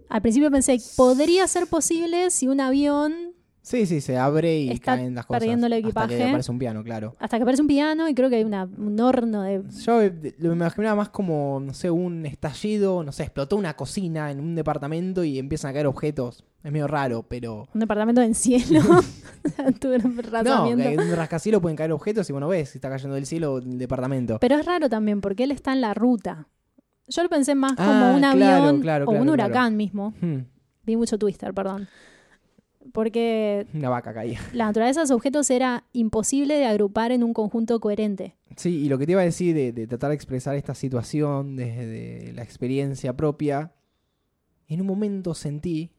Al principio pensé, podría ser posible si un avión, Sí, sí, se abre y Está caen las cosas. perdiendo el Hasta equipaje. que aparece un piano, claro. hasta que aparece un piano y creo que hay una- un horno de... Yo eh, lo imaginaba más como, no sé, un estallido, no sé, explotó una cocina en un departamento y empiezan a caer objetos. Es medio raro, pero... Un departamento en cielo. Un No, en un rascacielos pueden caer objetos y bueno, ves, si está cayendo del cielo el departamento. Pero es raro también porque él está en la ruta. Yo lo pensé más como Ah, un avión claro, o claro, un claro. huracán mismo. Hmm, Vi mucho Twister, perdón. Porque una vaca caía. la naturaleza de esos objetos era imposible de agrupar en un conjunto coherente. Sí, y lo que te iba a decir de, de tratar de expresar esta situación desde la experiencia propia, en un momento sentí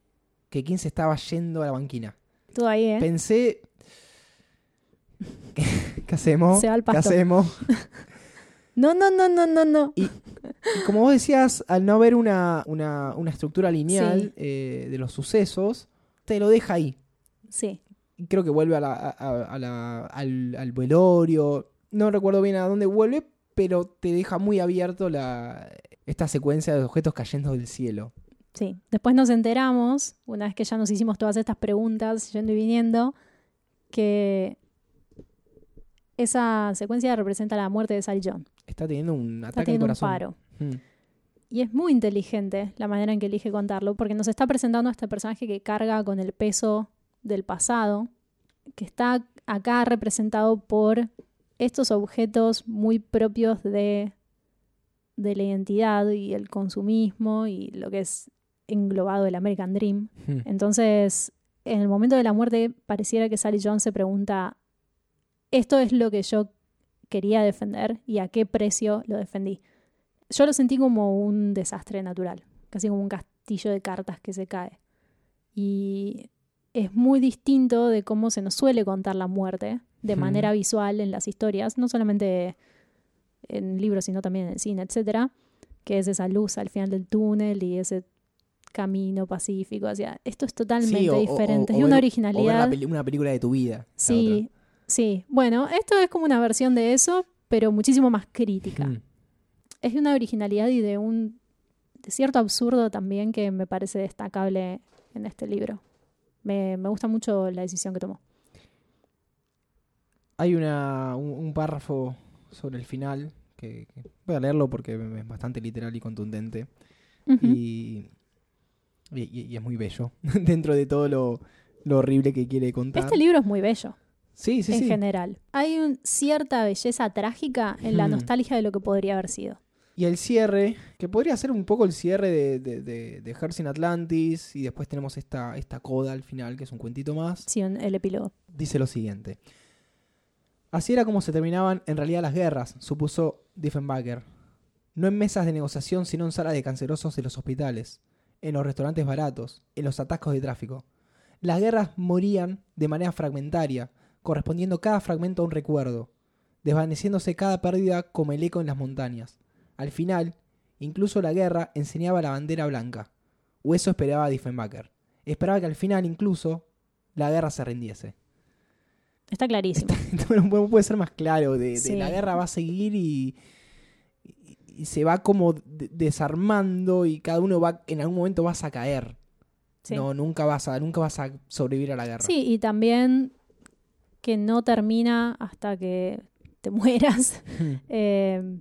que quien se estaba yendo a la banquina. Todo ahí, ¿eh? Pensé, ¿qué, qué hacemos? Se va al ¿Qué pasto. hacemos? No, no, no, no, no, no. Y como vos decías, al no haber una, una, una estructura lineal Sí. eh, de los sucesos, te lo deja ahí. Sí. Creo que vuelve a la- a- a- a la- al, al velorio. No recuerdo bien a dónde vuelve, pero te deja muy abierto la, esta secuencia de objetos cayendo del cielo. Sí. Después nos enteramos, una vez que ya nos hicimos todas estas preguntas, yendo y viniendo, que esa secuencia representa la muerte de Sally John. Está teniendo un Está ataque al teniendo un paro. Mm. Y es muy inteligente la manera en que elige contarlo, porque nos está presentando a este personaje que carga con el peso del pasado, que está acá representado por estos objetos muy propios de, de la identidad y el consumismo y lo que es englobado el American Dream. Mm. Entonces, en el momento de la muerte, pareciera que Sally Jones se pregunta, ¿esto es lo que yo quería defender y a qué precio lo defendí? Yo lo sentí como un desastre natural, casi como un castillo de cartas que se cae. Y es muy distinto de cómo se nos suele contar la muerte de manera visual en las historias, no solamente en libros, sino también en el cine, etcétera, que es esa luz al final del túnel y ese camino pacífico hacia esto es totalmente Sí, o- o- diferente, o es de una ver originalidad. una película de tu vida. Sí, sí. Bueno, esto es como una versión de eso, pero muchísimo más crítica. Es de una originalidad y de un de cierto absurdo también que me parece destacable en este libro. Me, me gusta mucho la decisión que tomó. Hay una, un, un párrafo sobre el final que, que voy a leerlo porque es bastante literal y contundente. Y, y- y es muy bello dentro de todo lo, lo horrible que quiere contar. Este libro es muy bello sí, sí, en sí. general. Hay un- cierta belleza trágica en la nostalgia de lo que podría haber sido. Y el cierre, que podría ser un poco el cierre de, de, de, de Hertz in Atlantis, y después tenemos esta, esta coda al final, que es un cuentito más. Sí, el epílogo. dice lo siguiente. Así era como se terminaban en realidad las guerras, supuso Diefenbacher. No en mesas de negociación, sino en salas de cancerosos de los hospitales, en los restaurantes baratos, en los atascos de tráfico. Las guerras morían de manera fragmentaria, correspondiendo cada fragmento a un recuerdo, desvaneciéndose cada pérdida como el eco en las montañas. Al final, incluso la guerra enseñaba la bandera blanca, o eso esperaba Diefenbacher. Esperaba que al final, incluso, la guerra se rindiese. Está clarísimo. no puede- puede ser más claro. De, de Sí. la guerra va a seguir y, y- y se va como de- desarmando y cada uno va en algún momento vas a caer. Sí. No, nunca vas a nunca vas a sobrevivir a la guerra. Sí, y también que no termina hasta que te mueras. Eh,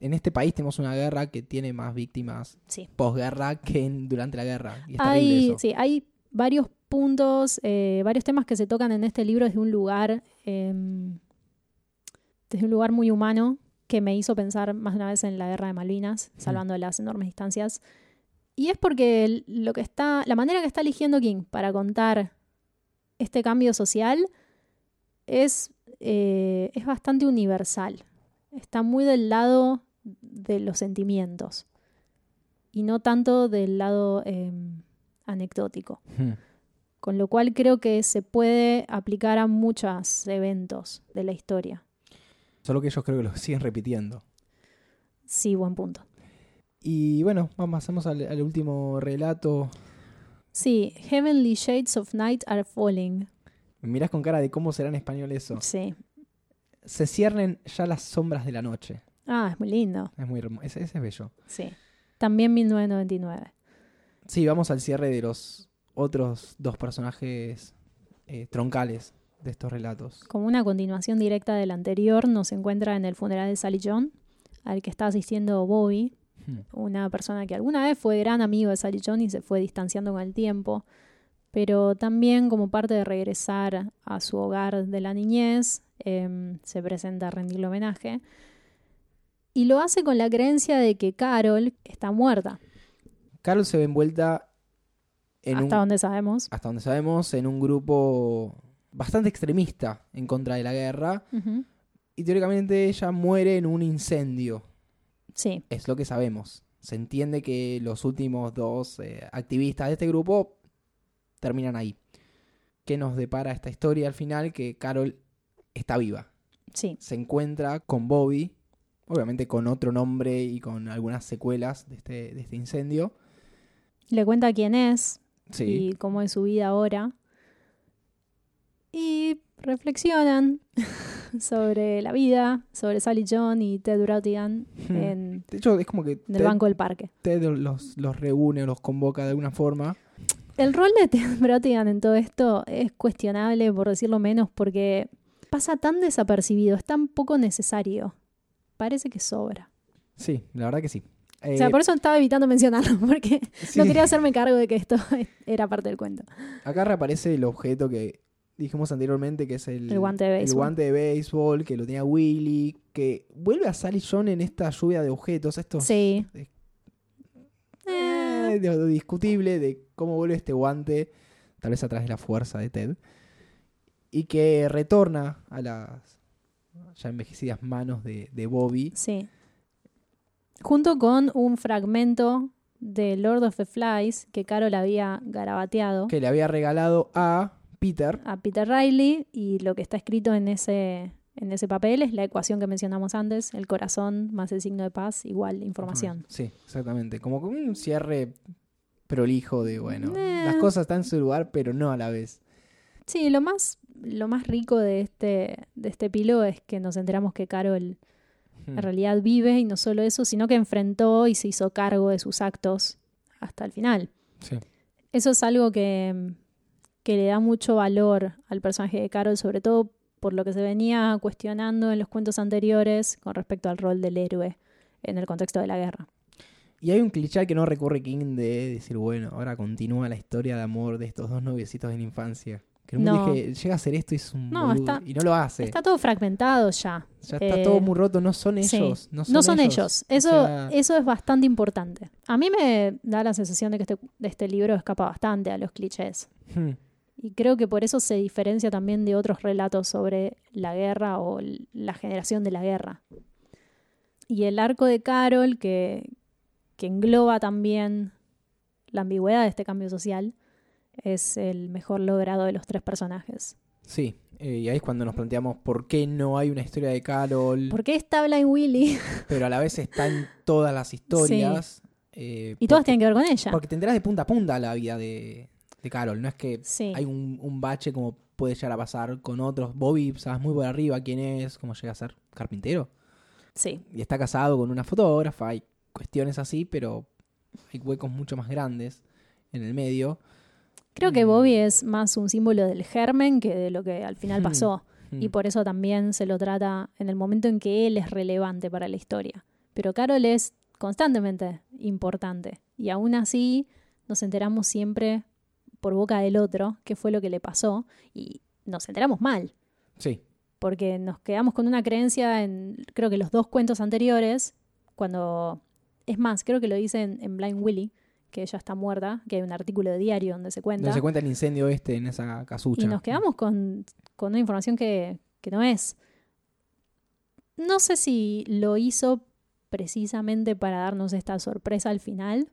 En este país tenemos una guerra que tiene más víctimas sí. posguerra que en- durante la guerra. Y Hay, eso. sí, hay varios puntos, eh, varios temas que se tocan en este libro desde un lugar, eh, desde un lugar muy humano que me hizo pensar más de una vez en la guerra de Malvinas, salvando las enormes distancias. Y es porque lo que está, la manera que está eligiendo King para contar este cambio social es, eh, es bastante universal. Está muy del lado de los sentimientos y no tanto del lado eh, anecdótico. Hmm. Con lo cual creo que se puede aplicar a muchos eventos de la historia. Solo que ellos creo que lo siguen repitiendo. Sí, buen punto. Y bueno, vamos, pasamos al, al último relato. Sí, Heavenly Shades of Night are falling. Mirás con cara de cómo será en español eso. Sí. Se ciernen ya las sombras de la noche. Ah, es muy lindo. Es muy hermoso. Ese, ese es bello. Sí. También 1999. Sí, vamos al cierre de los otros dos personajes eh, troncales de estos relatos. Como una continuación directa del anterior, nos encuentra en el funeral de Sally John, al que está asistiendo Bobby, Hmm. una persona que alguna vez fue gran amigo de Sally John y se fue distanciando con el tiempo, pero también como parte de regresar a su hogar de la niñez, em, se presenta a rendirle homenaje. Y lo hace con la creencia de que Carol está muerta, Carol se ve envuelta en hasta un, donde sabemos. hasta donde sabemos, en un grupo bastante extremista en contra de la guerra. Y teóricamente ella muere en un incendio. Sí, Es lo que sabemos. Se entiende que los últimos dos eh, activistas de este grupo terminan ahí. ¿Qué nos depara esta historia al final? Que Carol está viva. sí, Se encuentra con Bobby, obviamente con otro nombre y con algunas secuelas de este, de este incendio. le cuenta quién es, Sí. y cómo es su vida ahora. Y reflexionan sobre la vida, sobre Sally John y Ted Brodigan Hmm. en, De hecho, es como que en el banco del parque. Ted los, los reúne, los convoca de alguna forma. El rol de Ted Brodigan en todo esto es cuestionable, por decirlo menos, porque pasa tan desapercibido, es tan poco necesario. Parece que sobra. Sí, la verdad que sí. O sea, Eh, por eso estaba evitando mencionarlo, porque sí. no quería hacerme cargo de que esto era parte del cuento. Acá reaparece el objeto que dijimos anteriormente, que es el, El guante de el béisbol. guante de béisbol, que lo tenía Willy, que vuelve a Sally John en esta lluvia de objetos. Esto Sí. es Eh, eh, discutible de cómo vuelve este guante, tal vez a través de la fuerza de Ted, y que retorna a las ya envejecidas manos de, de Bobby. Sí. Junto con un fragmento de Lord of the Flies que Carol había garabateado que le había regalado a Peter. a Peter Riley y lo que está escrito en ese, en ese papel es la ecuación que mencionamos antes, el corazón más el signo de paz igual información. Sí, exactamente. Como con un cierre prolijo de, bueno, Eh. las cosas están en su lugar, pero no a la vez. Sí, lo más, lo más rico de este, de este epílogo es que nos enteramos que Carol Hmm. en realidad vive y no solo eso, sino que enfrentó y se hizo cargo de sus actos hasta el final. Sí. Eso es algo que, que le da mucho valor al personaje de Carol, sobre todo por lo que se venía cuestionando en los cuentos anteriores con respecto al rol del héroe en el contexto de la guerra. Y hay un cliché que no recurre King de decir, bueno, ahora continúa la historia de amor de estos dos noviecitos de la infancia. Que en un No. dije, llega a hacer esto y es un No, boludo", está- y no lo hace. Está todo fragmentado ya. ya está eh, todo muy roto, no son sí. ellos. No son, No son ellos. ellos. O Eso, sea, eso es bastante importante. A mí me da la sensación de que este, este libro escapa bastante a los clichés. hmm, Y creo que por eso se diferencia también de otros relatos sobre la guerra o la generación de la guerra. Y el arco de Carol, que, que engloba también la ambigüedad de este cambio social, es el mejor logrado de los tres personajes. Sí, eh, y ahí es cuando nos planteamos por qué no hay una historia de Carol, ¿Por qué está Blind Willy? pero a la vez está en todas las historias. eh, Y todas tienen que ver con ella. Porque te enterás de punta a punta la vida de, de Carol. No es que Sí. hay un, un bache como puede llegar a pasar con otros. Bobby, sabes muy por arriba quién es, cómo llega a ser carpintero. Sí, Y está casado con una fotógrafa. Hay cuestiones así, pero hay huecos mucho más grandes en el medio. Creo que Mm. Bobby es más un símbolo del germen que de lo que al final Hmm. pasó. Mm. y por eso también se lo trata en el momento en que él es relevante para la historia. Pero Carol es constantemente importante y aún así nos enteramos siempre por boca del otro qué fue lo que le pasó y nos enteramos mal Sí, porque nos quedamos con una creencia en creo que los dos cuentos anteriores cuando es más creo que lo dice en, en Blind Willy que ella está muerta que hay un artículo de diario donde se cuenta donde se cuenta el incendio este en esa casucha. y nos quedamos con, con una información que, que no es. No sé si lo hizo precisamente para darnos esta sorpresa al final.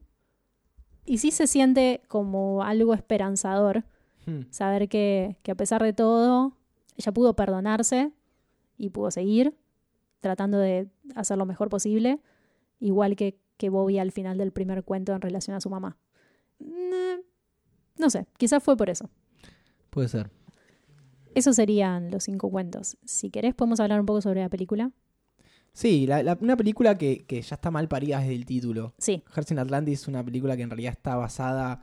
Y sí se siente como algo esperanzador Hmm. Saber que, que a pesar de todo, ella pudo perdonarse y pudo seguir tratando de hacer lo mejor posible, igual que, que Bobby al final del primer cuento en relación a su mamá. No sé, quizás fue por eso. Puede ser. Esos serían los cinco cuentos. Si querés, podemos hablar un poco sobre la película. Sí, la- la- una película que, que ya está mal parida desde el título. Sí, Hearts in Atlantis es una película que en realidad está basada.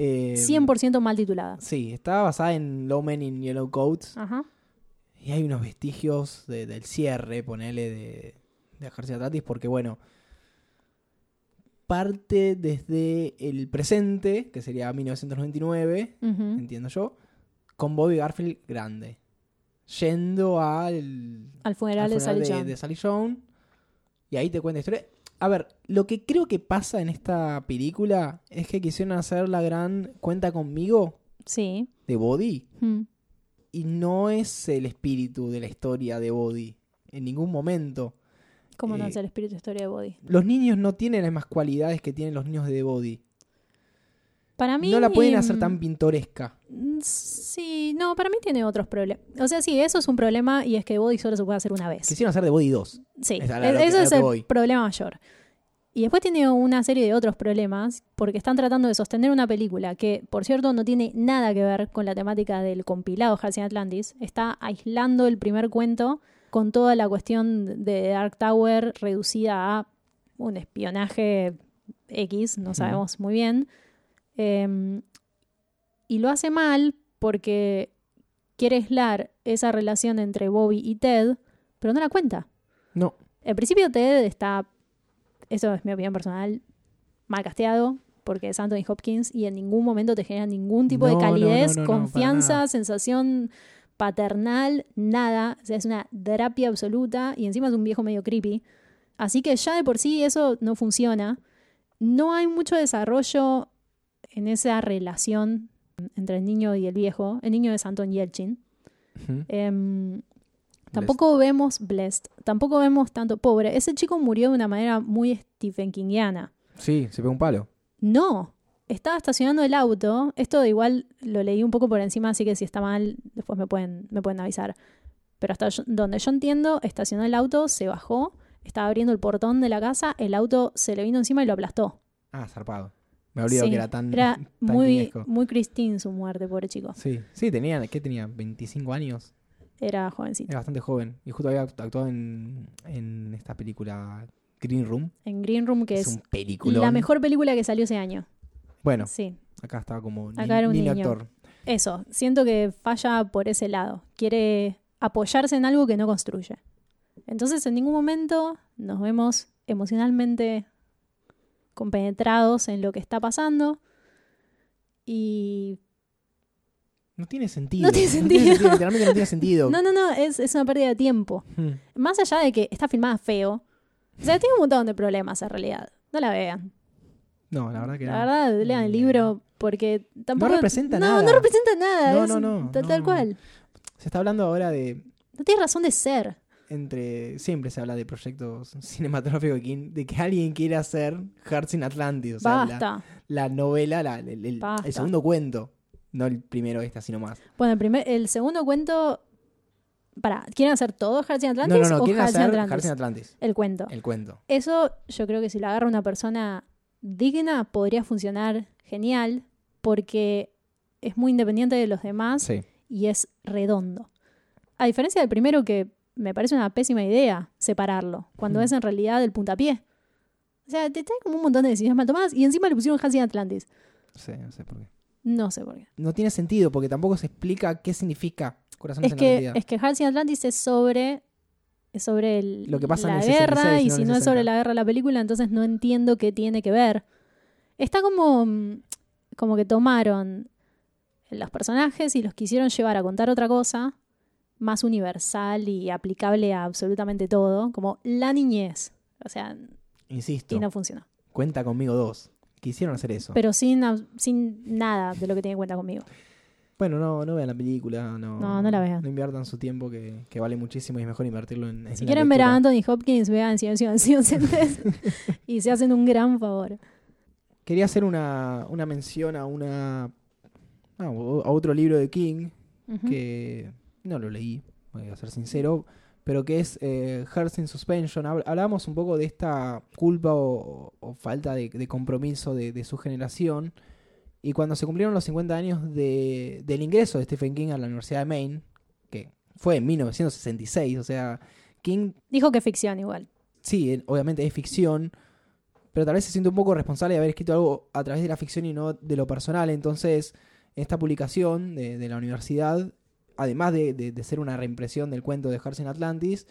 eh, 100% mal titulada. Sí, está basada en Low Men in Yellow Coats. Ajá. Y hay unos vestigios de- del cierre, ponele, de, de Hearts in Atlantis, porque bueno. Parte desde el presente, que sería 1999, Ujú. entiendo yo, con Bobby Garfield grande. Yendo al, Al funeral, al de Sally Young. de Sally. Y ahí te cuenta la historia. A ver, lo que creo que pasa en esta película es que quisieron hacer la gran cuenta conmigo Sí. de Body. Mm. Y no es el espíritu de la historia de Body. En ningún momento. ¿Cómo no Eh, es el espíritu de historia de Body? Los niños no tienen las mismas cualidades que tienen los niños de Body. Para mí. No la pueden hacer mm, tan pintoresca. mm, Sí, no, para mí tiene otros problemas. O sea, sí, eso es un problema y es que Body solo se puede hacer una vez. Quisieron hacer de Body 2. Sí, Es e- que- eso es el voy. problema mayor. Y después tiene una serie de otros problemas porque están tratando de sostener una película que, por cierto, no tiene nada que ver con la temática del compilado Halcyon Atlantis. Está aislando el primer cuento con toda la cuestión de Dark Tower reducida a un espionaje X, no sabemos muy bien. Eh, y lo hace mal porque quiere aislar esa relación entre Bobby y Ted, pero no la cuenta. No. Al principio Ted está, eso es mi opinión personal, mal casteado porque es Anthony Hopkins y en ningún momento te genera ningún tipo No, de calidez, no, no, para confianza, sensación paternal, nada. O sea, es una terapia absoluta y encima es un viejo medio creepy. Así que ya de por sí eso no funciona. No hay mucho desarrollo en esa relación entre el niño y el viejo. El niño es Anton Yelchin. Em, tampoco vemos Blessed, tampoco vemos tanto pobre. Ese chico murió de una manera muy Stephen Kingiana. Sí, se pegó un palo. No, estaba estacionando el auto. Esto igual lo leí un poco por encima, así que si está mal, después me pueden, me pueden avisar. Pero hasta yo- donde yo entiendo, estacionó el auto, se bajó, estaba abriendo el portón de la casa, el auto se le vino encima y lo aplastó. Ah, zarpado. Me olvidado Sí, que era tan. Era tan muy, muy Christine su muerte, pobre chico. Sí, sí, tenía, ¿qué tenía? 25 años. Era jovencito. Era bastante joven. Y justo había act- actuado en, en esta película Green Room. En Green Room, que es, un película. la mejor película que salió ese año. Bueno, Sí, acá estaba como ni, Acá era un niño niño. actor. eso. Siento que falla por ese lado. Quiere apoyarse en algo que no construye. Entonces, en ningún momento nos vemos emocionalmente compenetrados en lo que está pasando. Y. No tiene sentido. No tiene sentido. Literalmente no tiene sentido. No, no, no, es, es una pérdida de tiempo. Hmm. Más allá de que está filmada feo. O sea, tiene un montón de problemas en realidad. No la vean. No, la verdad que La no. verdad, lean el libro porque tampoco. representa no, nada. No representa nada. No, es no, no, Tal, tal no. cual. Se está hablando ahora de. No tiene razón de ser. Entre. Siempre se habla de proyectos cinematográficos de que, de que alguien quiere hacer Hearts in Atlantis. O sea, la, Basta. la novela, la- el, el- Basta. el segundo cuento. No el primero este, sino más. Bueno, el, primer, el segundo cuento. Para, ¿quieren hacer todo Hearts in No, Atlantis no, no, o quieren Hearts hacer Atlantis? Hearts in Atlantis. El cuento. El cuento. Eso yo creo que si lo agarra una persona digna podría funcionar genial porque es muy independiente de los demás Sí. y es redondo. A diferencia del primero que me parece una pésima idea separarlo, cuando es en realidad el puntapié. O sea, te trae como un montón de decisiones mal tomadas y encima le pusieron Hearts in Atlantis. Sé, no sé por qué. No sé por qué. No tiene sentido porque tampoco se explica qué significa Corazones Es en la que, Realidad. es que Hearts in Atlantis es sobre, sobre el- Lo que pasa en la el guerra 66 y en si no es sobre 60. la guerra la película, entonces no entiendo qué tiene que ver. Está como, mm, como que tomaron los personajes y los quisieron llevar a contar otra cosa más universal y aplicable a absolutamente todo, como la niñez. O sea, Insisto, y no funcionó. cuenta conmigo dos. Quisieron hacer eso. Pero sin, sin nada de lo que tiene en cuenta conmigo. Bueno, no, no vean la película. No, No, no la vean. No inviertan su tiempo que, que vale muchísimo y es mejor invertirlo en. en Si quieren ver a. Anthony Hopkins, vean Silencio de Inocentes y se hacen un gran favor. Quería hacer una, una mención a una a otro libro de King que no lo leí, voy a ser sincero, pero que es eh, Hearts in Suspension. Hab- Hablábamos un poco de esta culpa o, o falta de, de compromiso de, de su generación. Y cuando se cumplieron los 50 años de- del ingreso de Stephen King a la Universidad de Maine, que fue en 1966, o sea, King Dijo que ficción igual. sí, él- obviamente es ficción, pero tal vez se siente un poco responsable de haber escrito algo a través de la ficción y no de lo personal. Entonces, esta publicación de, de la universidad, además de, de- de ser una reimpresión del cuento de Hearts in Atlantis,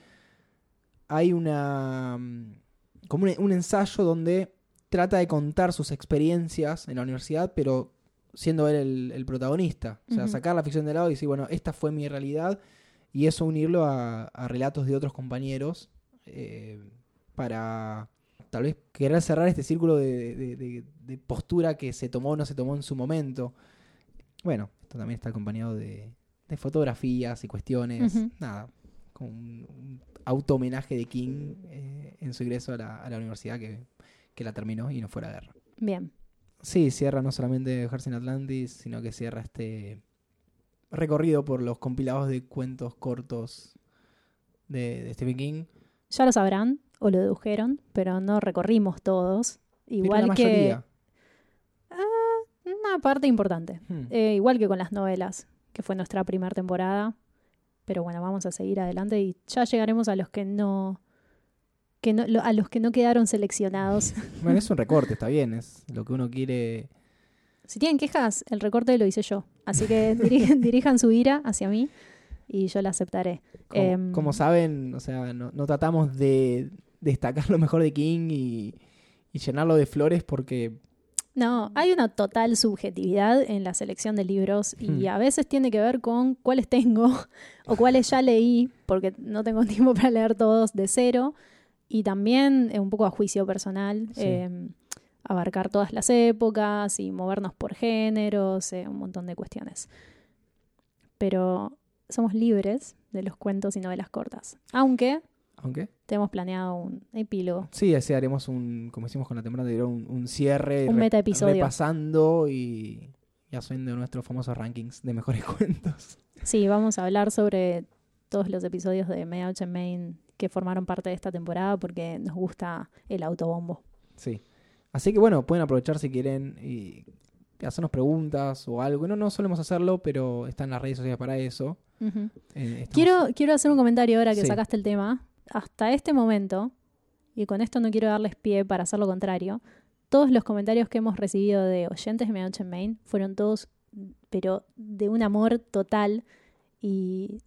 hay una mm, como un, un ensayo donde trata de contar sus experiencias en la universidad, pero siendo él el, el protagonista. O sea, sacar la ficción de lado y decir, bueno, esta fue mi realidad, y eso unirlo a, a relatos de otros compañeros eh, para tal vez querer cerrar este círculo de, de- de- de postura que se tomó o no se tomó en su momento. Bueno, esto también está acompañado de, fotografías y cuestiones. Nada, con un, un auto homenaje de King eh, en su ingreso a la, a la universidad que, que la terminó y no fue a la guerra. Bien. Sí, cierra no solamente Hearts in Atlantis, sino que cierra este recorrido por los compilados de cuentos cortos de, de Stephen King. Ya lo sabrán o lo dedujeron, pero no recorrimos todos. Igual la que mayoría. una parte importante. Hmm. Eh, igual que con las novelas, que fue nuestra primera temporada. Pero bueno, vamos a seguir adelante y ya llegaremos a los que no, que no lo- a los que no quedaron seleccionados. Bueno, es un recorte, está bien, es lo que uno quiere. si tienen quejas, el recorte lo hice yo. Así que dirijan, dirijan su ira hacia mí y yo la aceptaré. Como, Em, como saben, o sea, no, no tratamos de destacar lo mejor de King y, y llenarlo de flores porque No, hay una total subjetividad en la selección de libros y Hmm. a veces tiene que ver con cuáles tengo o cuáles ya leí, porque no tengo tiempo para leer todos de cero, y también eh, un poco a juicio personal, Sí. eh, abarcar todas las épocas y movernos por géneros, eh, un montón de cuestiones. Pero somos libres de los cuentos y novelas cortas, aunque aunque tenemos planeado un epílogo. sí, así haremos un, como hicimos con la temporada anterior, un, un cierre Un re- metaepisodio. repasando y, y haciendo nuestros famosos rankings de mejores cuentos. Sí, vamos a hablar sobre todos los episodios de Media en Main que formaron parte de esta temporada porque nos gusta el autobombo. Sí. Así que bueno, pueden aprovechar si quieren y hacernos preguntas o algo. No, no solemos hacerlo, pero están las redes sociales para eso. Eh, Quiero, quiero hacer un comentario ahora que Sí. sacaste el tema. Hasta este momento, y con esto no quiero darles pie para hacer lo contrario, todos los comentarios que hemos recibido de oyentes de Medianoche en Main fueron todos, pero de un amor total. Y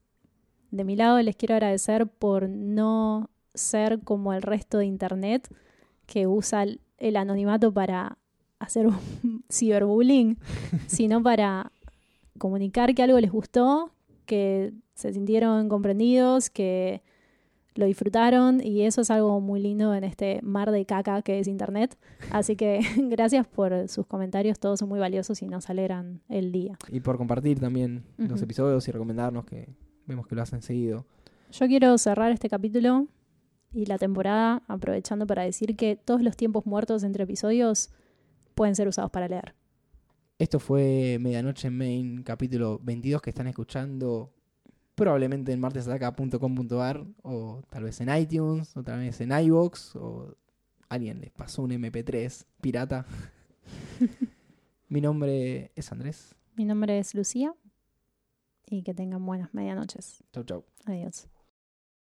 de mi lado les quiero agradecer por no ser como el resto de Internet que usa el, anonimato para hacer un ciberbullying, sino para comunicar que algo les gustó, que se sintieron comprendidos, que lo disfrutaron y eso es algo muy lindo en este mar de caca que es Internet. Así que gracias por sus comentarios, todos son muy valiosos y nos alegran el día. Y por compartir también los episodios y recomendarnos que vemos que lo hacen seguido. Yo quiero cerrar este capítulo y la temporada aprovechando para decir que todos los tiempos muertos entre episodios pueden ser usados para leer. Esto fue Medianoche en Main, capítulo 22 que están escuchando probablemente en martesataca.com.ar o tal vez en iTunes o tal vez en iVoox o alguien les pasó un MP3 pirata. Mi nombre es Andrés. Mi nombre es Lucía y que tengan buenas medianoches. Chau, chau. Adiós.